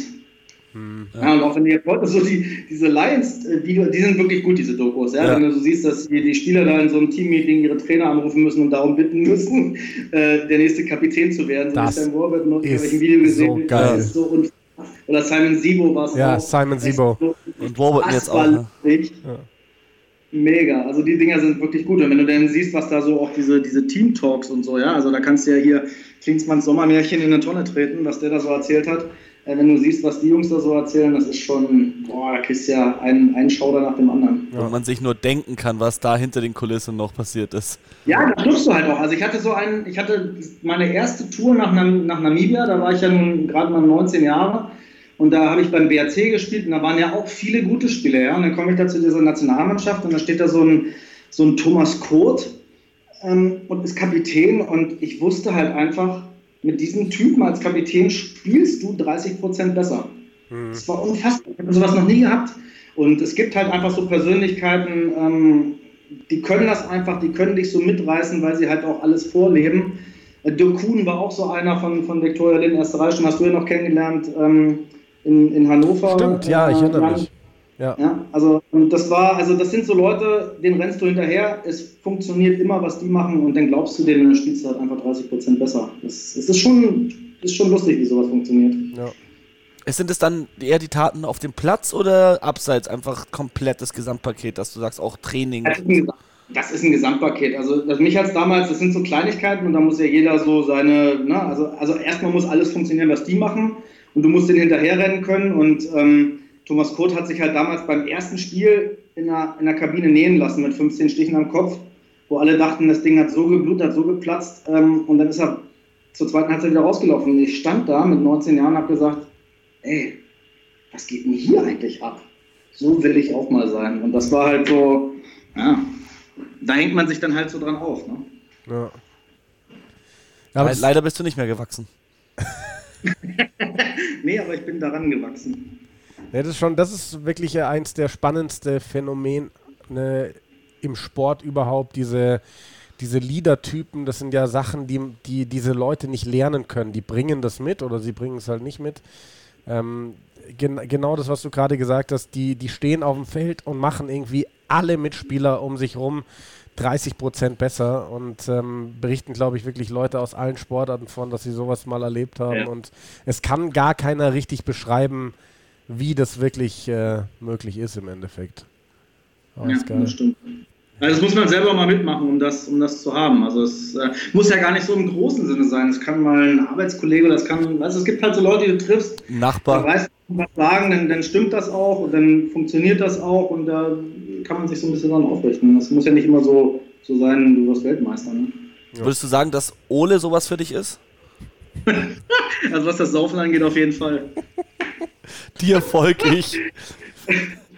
Hm, ja. und auch wenn ihr heute so die, diese Lions, äh, die, die sind wirklich gut, diese Dokus. Ja? ja. Wenn du so siehst, dass die, die Spieler da in so einem Team-Meeting ihre Trainer anrufen müssen und darum bitten müssen, *laughs* äh, der nächste Kapitän zu werden. So das Sam Robert noch in welchem Video gesehen. So geil. Das so oder Simon Sibo war es Ja, auch. Simon Sibo. So und Robert jetzt auch. Ne? Ja. Mega, also die Dinger sind wirklich gut. Und wenn du dann siehst, was da so auch diese, diese Team-Talks und so, ja, also da kannst du ja hier Klinsmanns Sommermärchen in eine Tonne treten, was der da so erzählt hat. Äh, wenn du siehst, was die Jungs da so erzählen, das ist schon, boah, da kriegst du ja einen, einen Schauder nach dem anderen. Ja. Und man sich nur denken kann, was da hinter den Kulissen noch passiert ist. Ja, da triffst du halt auch. Also ich hatte so einen, ich hatte meine erste Tour nach, nach Namibia, da war ich ja nun gerade mal 19 Jahre. Und da habe ich beim BRC gespielt und da waren ja auch viele gute Spieler. Ja? Und dann komme ich da zu dieser Nationalmannschaft und da steht da so ein, so ein Thomas Koth, ähm, und ist Kapitän und ich wusste halt einfach, mit diesem Typen als Kapitän spielst du 30 Prozent besser. Mhm. Das war unfassbar. Ich habe sowas noch nie gehabt. Und es gibt halt einfach so Persönlichkeiten, ähm, die können das einfach, die können dich so mitreißen, weil sie halt auch alles vorleben. Äh, Dirk Kuhn war auch so einer von, von Viktoria Lind, erste Reihe, schon hast du ja noch kennengelernt ähm, in, in Hannover. Stimmt, ja, ich erinnere mich. Ja. ja. also das war, also das sind so Leute, denen rennst du hinterher, es funktioniert immer, was die machen und dann glaubst du denen, und dann spielst du halt einfach 30 Prozent besser. Es ist schon, ist schon lustig, wie sowas funktioniert. Ja. Sind es dann eher die Taten auf dem Platz oder abseits einfach komplett das Gesamtpaket, dass du sagst, auch Training? Das ist ein Gesamtpaket. Also das, mich als damals, das sind so Kleinigkeiten und da muss ja jeder so seine, ne, also, also erstmal muss alles funktionieren, was die machen und du musst den hinterherrennen können und ähm, Thomas Kurt hat sich halt damals beim ersten Spiel in der, in der Kabine nähen lassen mit 15 Stichen am Kopf, wo alle dachten, das Ding hat so geblutet, hat so geplatzt ähm, und dann ist er zur zweiten Halbzeit wieder rausgelaufen. Und ich stand da mit 19 Jahren und habe gesagt, ey, was geht denn hier eigentlich ab? So will ich auch mal sein. Und das war halt so, ja, da hängt man sich dann halt so dran auf. Ne? Ja. Aber leider bist du nicht mehr gewachsen. *laughs* nee, aber ich bin daran gewachsen. Ja, das, ist schon, das ist wirklich eins der spannendsten Phänomene im Sport überhaupt, diese, diese Leader-Typen, das sind ja Sachen, die, die diese Leute nicht lernen können. Die bringen das mit oder sie bringen es halt nicht mit. Ähm, gen genau das, was du gerade gesagt hast, die, die stehen auf dem Feld und machen irgendwie alle Mitspieler um sich rum 30 Prozent besser und ähm, berichten, glaube ich, wirklich Leute aus allen Sportarten von, dass sie sowas mal erlebt haben. Ja. Und es kann gar keiner richtig beschreiben, wie das wirklich äh, möglich ist im Endeffekt. Oh, ja, das stimmt. Also das muss man selber mal mitmachen, um das, um das zu haben. Also es äh, muss ja gar nicht so im großen Sinne sein. Es kann mal ein Arbeitskollege, das kann, also es gibt halt so Leute, die du triffst. Nachbar. Da weißt du, was sagen, dann, dann stimmt das auch und dann funktioniert das auch und da kann man sich so ein bisschen dran aufrichten. Das muss ja nicht immer so, so sein, du wirst Weltmeister. Ne? Ja. Würdest du sagen, dass Ole sowas für dich ist? *laughs* also was das Saufen angeht, auf jeden Fall. *laughs* Dir folge ich.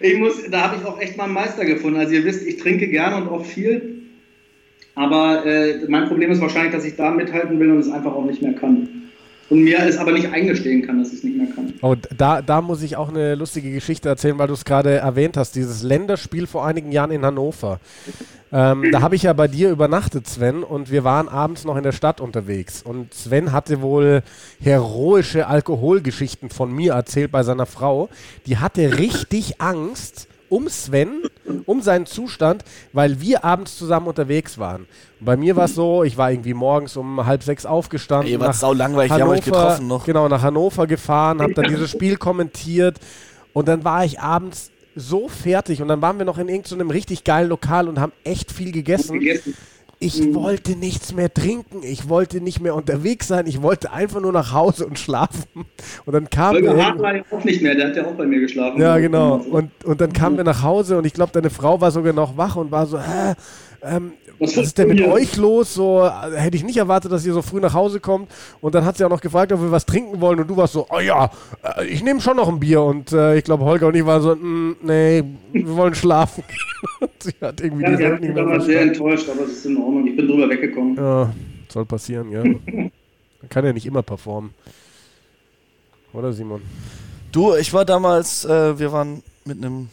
Ich muss, da habe ich auch echt mal einen Meister gefunden. Also ihr wisst, ich trinke gerne und auch viel. Aber äh, mein Problem ist wahrscheinlich, dass ich da mithalten will und es einfach auch nicht mehr kann. Und mir es aber nicht eingestehen kann, dass ich es nicht mehr kann. Oh, da, da muss ich auch eine lustige Geschichte erzählen, weil du es gerade erwähnt hast, dieses Länderspiel vor einigen Jahren in Hannover. Ähm, da habe ich ja bei dir übernachtet, Sven, und wir waren abends noch in der Stadt unterwegs. Und Sven hatte wohl heroische Alkoholgeschichten von mir erzählt bei seiner Frau. Die hatte richtig Angst, um Sven, um seinen Zustand, weil wir abends zusammen unterwegs waren. Und bei mir war es so, ich war irgendwie morgens um halb sechs aufgestanden. Ihr wart sau langweilig, Hannover, wir haben euch getroffen noch. Genau, nach Hannover gefahren, habe dann dieses Spiel kommentiert und dann war ich abends so fertig und dann waren wir noch in irgendeinem richtig geilen Lokal und haben echt viel gegessen. Ich mhm. wollte nichts mehr trinken, ich wollte nicht mehr unterwegs sein, ich wollte einfach nur nach Hause und schlafen. Und dann kam Holger Hart war ja auch nicht mehr, der hat ja auch bei mir geschlafen. Ja, genau. Und, und dann kamen wir nach Hause und ich glaube, deine Frau war sogar noch wach und war so, hä, ähm, was, was ist denn mit euch los? So äh, hätte ich nicht erwartet, dass ihr so früh nach Hause kommt. Und dann hat sie auch noch gefragt, ob wir was trinken wollen. Und du warst so, oh ja, äh, ich nehme schon noch ein Bier. Und äh, ich glaube, Holger und ich waren so, mm, nee, wir wollen schlafen. *laughs* sie hat irgendwie ja, die Welt nicht mehr sehr enttäuscht, aber es ist in Ordnung. Ich bin drüber weggekommen. Ja, soll passieren, ja. *laughs* Man kann ja nicht immer performen. Oder Simon? Du, ich war damals, äh, wir waren mit einem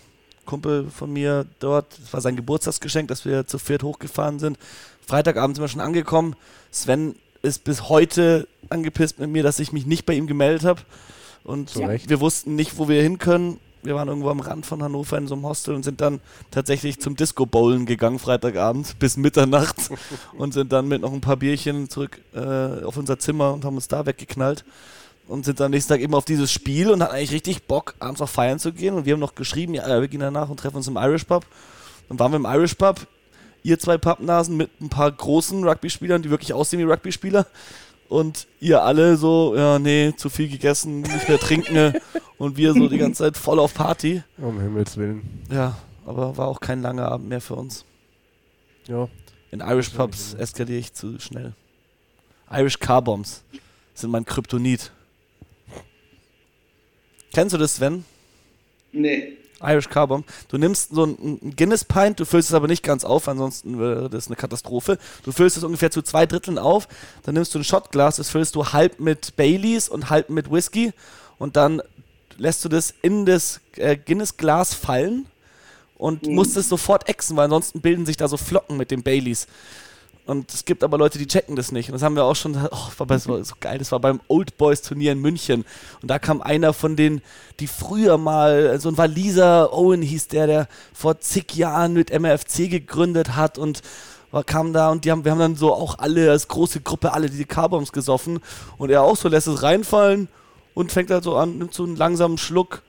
Kumpel von mir dort. Es war sein Geburtstagsgeschenk, dass wir zu viert hochgefahren sind. Freitagabend sind wir schon angekommen. Sven ist bis heute angepisst mit mir, dass ich mich nicht bei ihm gemeldet habe. Und ja. wir wussten nicht, wo wir hin können. Wir waren irgendwo am Rand von Hannover in so einem Hostel und sind dann tatsächlich zum Disco Bowlen gegangen, Freitagabend *laughs* bis Mitternacht. *laughs* und sind dann mit noch ein paar Bierchen zurück äh, auf unser Zimmer und haben uns da weggeknallt und sind am nächsten Tag eben auf dieses Spiel und hatten eigentlich richtig Bock, abends noch feiern zu gehen. Und wir haben noch geschrieben, ja, wir gehen danach und treffen uns im Irish Pub. Dann waren wir im Irish Pub, ihr zwei Pappnasen mit ein paar großen Rugby-Spielern, die wirklich aussehen wie Rugby-Spieler. Und ihr alle so, ja, nee, zu viel gegessen, nicht mehr trinken. *laughs* und wir so die ganze Zeit voll auf Party. Um Himmels Willen. Ja, aber war auch kein langer Abend mehr für uns. Ja. In Irish Pubs eskaliere ich zu schnell. Irish Car Bombs sind mein Kryptonit. Kennst du das, Sven? Nee. Irish Car Bomb. Du nimmst so ein Guinness Pint, du füllst es aber nicht ganz auf, ansonsten wäre das eine Katastrophe. Du füllst es ungefähr zu zwei Dritteln auf, dann nimmst du ein Shotglas, das füllst du halb mit Baileys und halb mit Whisky und dann lässt du das in das äh, Guinness Glas fallen und mhm. musst es sofort exen, weil ansonsten bilden sich da so Flocken mit den Baileys. Und es gibt aber Leute, die checken das nicht. Und das haben wir auch schon, oh, war so geil, das war beim Old Boys Turnier in München. Und da kam einer von denen, die früher mal, so ein Waliser, Owen hieß der, der vor zig Jahren mit MRFC gegründet hat und kam da und die haben, wir haben dann so auch alle als große Gruppe alle diese Carbombs gesoffen. Und er auch so lässt es reinfallen und fängt halt so an, nimmt so einen langsamen Schluck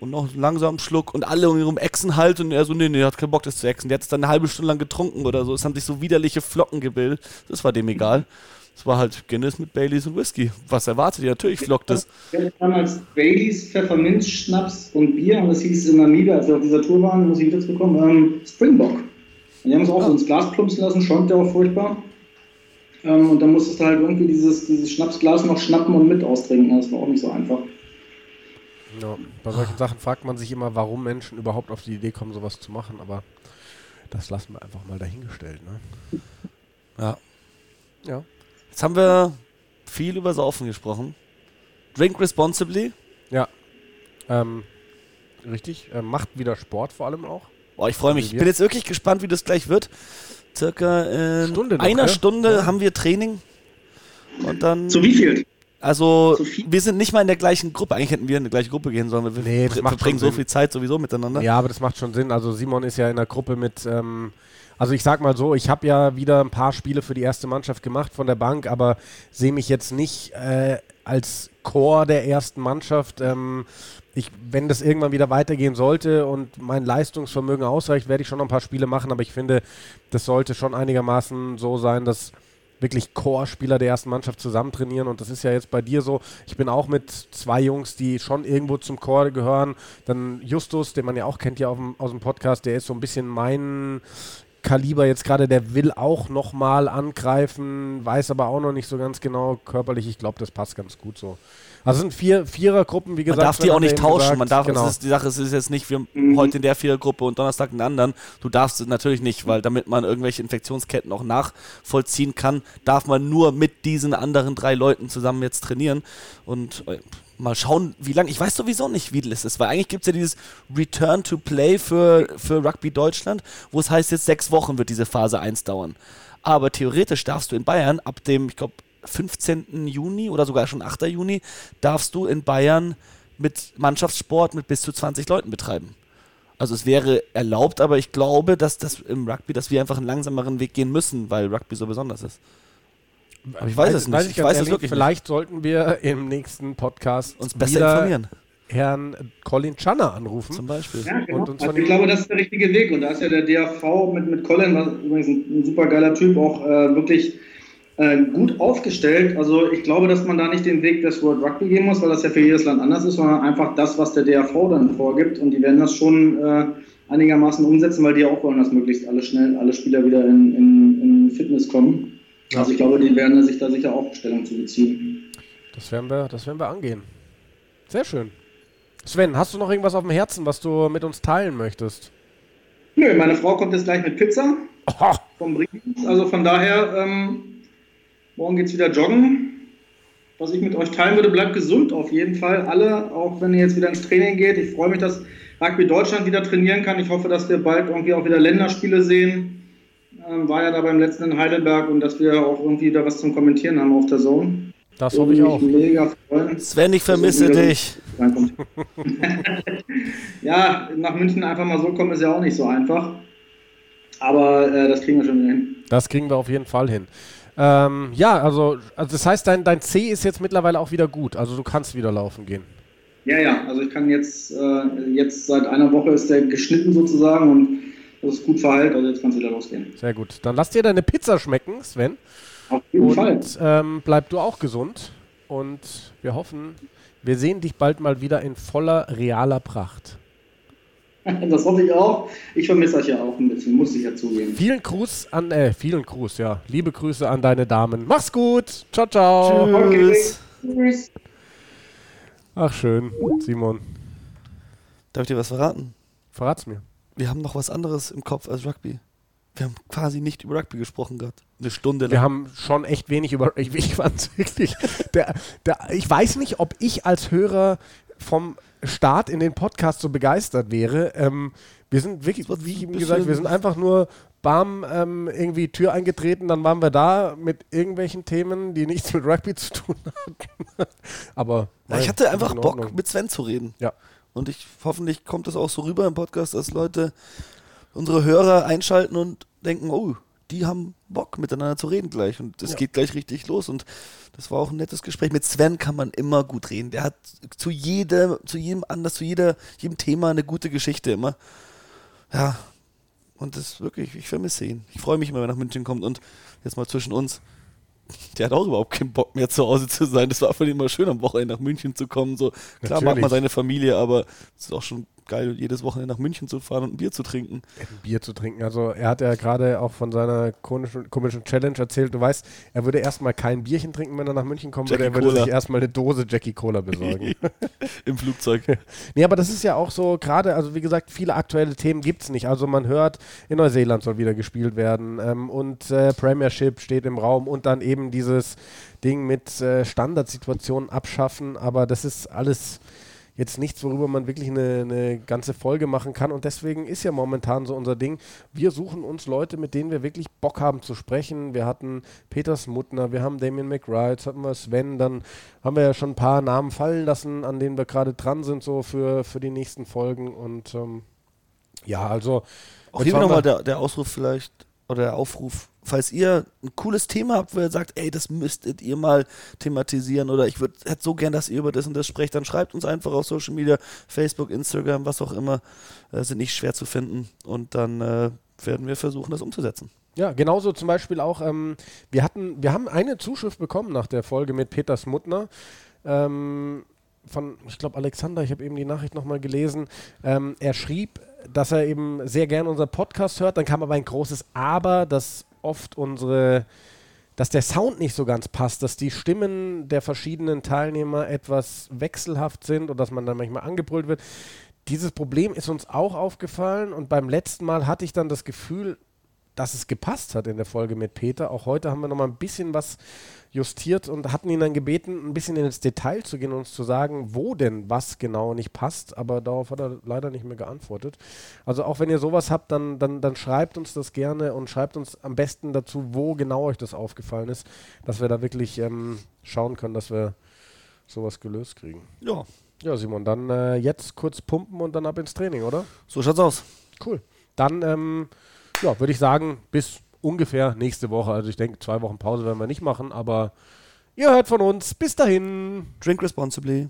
und noch einen langsamen Schluck und alle um ihrem Echsen halt und er so, nee, nee, hat keinen Bock, das zu exen. Der hat es dann eine halbe Stunde lang getrunken oder so. Es haben sich so widerliche Flocken gebildet. Das war dem egal. Es war halt Guinness mit Baileys und Whisky. Was erwartet ihr? Natürlich flockt es. Wir hatten damals Baileys, Pfefferminz, Schnaps und Bier und das hieß in Namibia, als wir auf dieser Tour waren, muss ich wieder zurückkommen, ähm, Springbok. Und die haben es auch oh. so ins Glas plumpsen lassen, schäumt ja auch furchtbar. Ähm, und dann musstest du halt irgendwie dieses, dieses Schnapsglas noch schnappen und mit austrinken. Das war auch nicht so einfach. Ja, bei solchen Sachen fragt man sich immer, warum Menschen überhaupt auf die Idee kommen, sowas zu machen, aber das lassen wir einfach mal dahingestellt. Ne? Ja. Ja. Jetzt haben wir viel über Saufen gesprochen. Drink responsibly. Ja. Ähm, richtig. Ähm, macht wieder Sport vor allem auch. Boah, ich freue mich. Ich bin jetzt wirklich gespannt, wie das gleich wird. Circa in Stunde noch, einer ja? Stunde ja. haben wir Training. Und dann. Zu wie viel? Also, wir sind nicht mal in der gleichen Gruppe. Eigentlich hätten wir in die gleiche Gruppe gehen sollen. Wir nee, verbringen so viel Zeit sowieso miteinander. Ja, aber das macht schon Sinn. Also, Simon ist ja in der Gruppe mit. Ähm, also, ich sag mal so, ich habe ja wieder ein paar Spiele für die erste Mannschaft gemacht von der Bank, aber sehe mich jetzt nicht äh, als Chor der ersten Mannschaft. Ähm, ich, wenn das irgendwann wieder weitergehen sollte und mein Leistungsvermögen ausreicht, werde ich schon noch ein paar Spiele machen, aber ich finde, das sollte schon einigermaßen so sein, dass wirklich Core-Spieler der ersten Mannschaft zusammen trainieren. Und das ist ja jetzt bei dir so. Ich bin auch mit zwei Jungs, die schon irgendwo zum Core gehören. Dann Justus, den man ja auch kennt ja aus dem Podcast, der ist so ein bisschen mein Kaliber jetzt gerade, der will auch nochmal angreifen, weiß aber auch noch nicht so ganz genau körperlich. Ich glaube, das passt ganz gut so. Also es sind vier Vierergruppen, wie gesagt. Man darf die auch nicht tauschen. Gesagt. Man darf, genau. ist, die Sache ist, ist jetzt nicht, wir mhm. heute in der Vierergruppe und Donnerstag in der anderen. Du darfst es natürlich nicht, weil damit man irgendwelche Infektionsketten auch nachvollziehen kann, darf man nur mit diesen anderen drei Leuten zusammen jetzt trainieren. Und äh, mal schauen, wie lange. Ich weiß sowieso nicht, wie das ist, weil eigentlich gibt es ja dieses Return to Play für, für Rugby Deutschland, wo es heißt, jetzt sechs Wochen wird diese Phase 1 dauern. Aber theoretisch darfst du in Bayern ab dem, ich glaube, 15. Juni oder sogar schon 8. Juni darfst du in Bayern mit Mannschaftssport mit bis zu 20 Leuten betreiben. Also es wäre erlaubt, aber ich glaube, dass das im Rugby, dass wir einfach einen langsameren Weg gehen müssen, weil Rugby so besonders ist. Aber ich weiß, weiß es nicht. Weiß ich, ich weiß ehrlich, es wirklich Vielleicht nicht. sollten wir im nächsten Podcast uns besser informieren. Herrn Colin Channer anrufen. Zum Beispiel. Ja, genau. also ich glaube, das ist der richtige Weg. Und da ist ja der DAV mit, mit Colin, was übrigens ein, ein super geiler Typ, auch äh, wirklich äh, gut aufgestellt. Also ich glaube, dass man da nicht den Weg des World Rugby gehen muss, weil das ja für jedes Land anders ist, sondern einfach das, was der DRV dann vorgibt. Und die werden das schon äh, einigermaßen umsetzen, weil die auch wollen, dass möglichst alle schnell, alle Spieler wieder in, in, in Fitness kommen. Ja. Also ich glaube, die werden sich da sicher auch Stellung zu beziehen. Das werden wir, das werden wir angehen. Sehr schön. Sven, hast du noch irgendwas auf dem Herzen, was du mit uns teilen möchtest? Nö, meine Frau kommt jetzt gleich mit Pizza oh. vom Brief. Also von daher ähm, Morgen geht es wieder joggen. Was ich mit euch teilen würde, bleibt gesund auf jeden Fall. Alle, auch wenn ihr jetzt wieder ins Training geht. Ich freue mich, dass Rugby Deutschland wieder trainieren kann. Ich hoffe, dass wir bald irgendwie auch wieder Länderspiele sehen. Ähm, war ja da beim letzten in Heidelberg und dass wir auch irgendwie da was zum Kommentieren haben auf der Zone. Das hoffe ich auch. Mega freuen. Sven, ich vermisse dich. *laughs* ja, nach München einfach mal so kommen ist ja auch nicht so einfach. Aber äh, das kriegen wir schon wieder hin. Das kriegen wir auf jeden Fall hin. Ähm, ja, also, also das heißt, dein, dein C ist jetzt mittlerweile auch wieder gut. Also du kannst wieder laufen gehen. Ja, ja, also ich kann jetzt, äh, jetzt seit einer Woche ist der geschnitten sozusagen und das ist gut verheilt, also jetzt kannst du wieder losgehen. Sehr gut. Dann lass dir deine Pizza schmecken, Sven. Auf jeden und, Fall. Ähm, bleib du auch gesund und wir hoffen, wir sehen dich bald mal wieder in voller realer Pracht. *laughs* Das hoffe ich auch. Ich vermisse euch ja auch ein bisschen, muss ich ja zugeben. Vielen Gruß an, äh, vielen Gruß, ja. Liebe Grüße an deine Damen. Mach's gut. Ciao, ciao. Tschüss. Okay. Tschüss. Ach, schön, Simon. Darf ich dir was verraten? Verrat's mir. Wir haben noch was anderes im Kopf als Rugby. Wir haben quasi nicht über Rugby gesprochen gehabt. Eine Stunde lang. Wir haben schon echt wenig über. *laughs* Ich, ich fand wirklich. Der, der, ich weiß nicht, ob ich als Hörer vom Start in den Podcast so begeistert wäre. Ähm, wir sind wirklich, wie ich ihm gesagt, wir sind einfach nur bam, ähm, irgendwie Tür eingetreten, dann waren wir da mit irgendwelchen Themen, die nichts mit Rugby zu tun *laughs* hatten. Aber nein, ich hatte einfach Bock, mit Sven zu reden. Ja. Und ich hoffentlich kommt das auch so rüber im Podcast, dass Leute unsere Hörer einschalten und denken, oh, die haben Bock miteinander zu reden gleich und es ja. geht gleich richtig los und das war auch ein nettes Gespräch. Mit Sven kann man immer gut reden. Der hat zu jedem, zu jedem anders, zu jeder, jedem Thema eine gute Geschichte immer. Ja, und das ist wirklich, ich vermisse ihn. Ich freue mich immer, wenn er nach München kommt und jetzt mal zwischen uns. *laughs* Der hat auch überhaupt keinen Bock mehr zu Hause zu sein. Das war für ihn immer schön, am Wochenende nach München zu kommen. So, klar Natürlich. mag man seine Familie, aber es ist auch schon geil, jedes Wochenende nach München zu fahren und ein Bier zu trinken. Ein Bier zu trinken. Also er hat ja gerade auch von seiner komischen, komischen, Challenge erzählt. Du weißt, er würde erstmal kein Bierchen trinken, wenn er nach München kommen würde. Er würde Cola. sich erstmal eine Dose Jackie Cola besorgen. *laughs* Im Flugzeug. *laughs* nee, aber das ist ja auch so, gerade, also wie gesagt, viele aktuelle Themen gibt es nicht. Also man hört, in Neuseeland soll wieder gespielt werden ähm, und äh, Premiership steht im Raum und dann eben dieses Ding mit äh, Standardsituationen abschaffen. Aber das ist alles jetzt nichts, worüber man wirklich eine, eine, ganze Folge machen kann. Und deswegen ist ja momentan so unser Ding. Wir suchen uns Leute, mit denen wir wirklich Bock haben zu sprechen. Wir hatten Peter Smutner, wir haben Damien McRae, jetzt hatten wir Sven, dann haben wir ja schon ein paar Namen fallen lassen, an denen wir gerade dran sind, so für, für die nächsten Folgen. Und ähm, ja, also. Auch hier nochmal der, der Ausruf vielleicht oder der Aufruf falls ihr ein cooles Thema habt, wo ihr sagt, ey, das müsstet ihr mal thematisieren oder ich würde hätte so gern, dass ihr über das und das sprecht, dann schreibt uns einfach auf Social Media, Facebook, Instagram, was auch immer, äh, sind nicht schwer zu finden und dann äh, werden wir versuchen, das umzusetzen. Ja, genauso zum Beispiel auch, ähm, wir hatten, wir haben eine Zuschrift bekommen nach der Folge mit Peter Smutner. Ähm, von, ich glaube, Alexander, ich habe eben die Nachricht nochmal gelesen. Ähm, er schrieb, dass er eben sehr gerne unser Podcast hört. Dann kam aber ein großes Aber, dass oft unsere, dass der Sound nicht so ganz passt, dass die Stimmen der verschiedenen Teilnehmer etwas wechselhaft sind und dass man dann manchmal angebrüllt wird. Dieses Problem ist uns auch aufgefallen und beim letzten Mal hatte ich dann das Gefühl, dass es gepasst hat in der Folge mit Peter. Auch heute haben wir noch mal ein bisschen was justiert und hatten ihn dann gebeten, ein bisschen ins Detail zu gehen und uns zu sagen, wo denn was genau nicht passt. Aber darauf hat er leider nicht mehr geantwortet. Also auch wenn ihr sowas habt, dann, dann, dann schreibt uns das gerne und schreibt uns am besten dazu, wo genau euch das aufgefallen ist, dass wir da wirklich ähm, schauen können, dass wir sowas gelöst kriegen. Ja. Ja, Simon, dann äh, jetzt kurz pumpen und dann ab ins Training, oder? So schaut's aus. Cool. Dann ähm, ja, würde ich sagen, bis ungefähr nächste Woche. Also ich denke, zwei Wochen Pause werden wir nicht machen, aber ihr hört von uns. Bis dahin. Drink responsibly.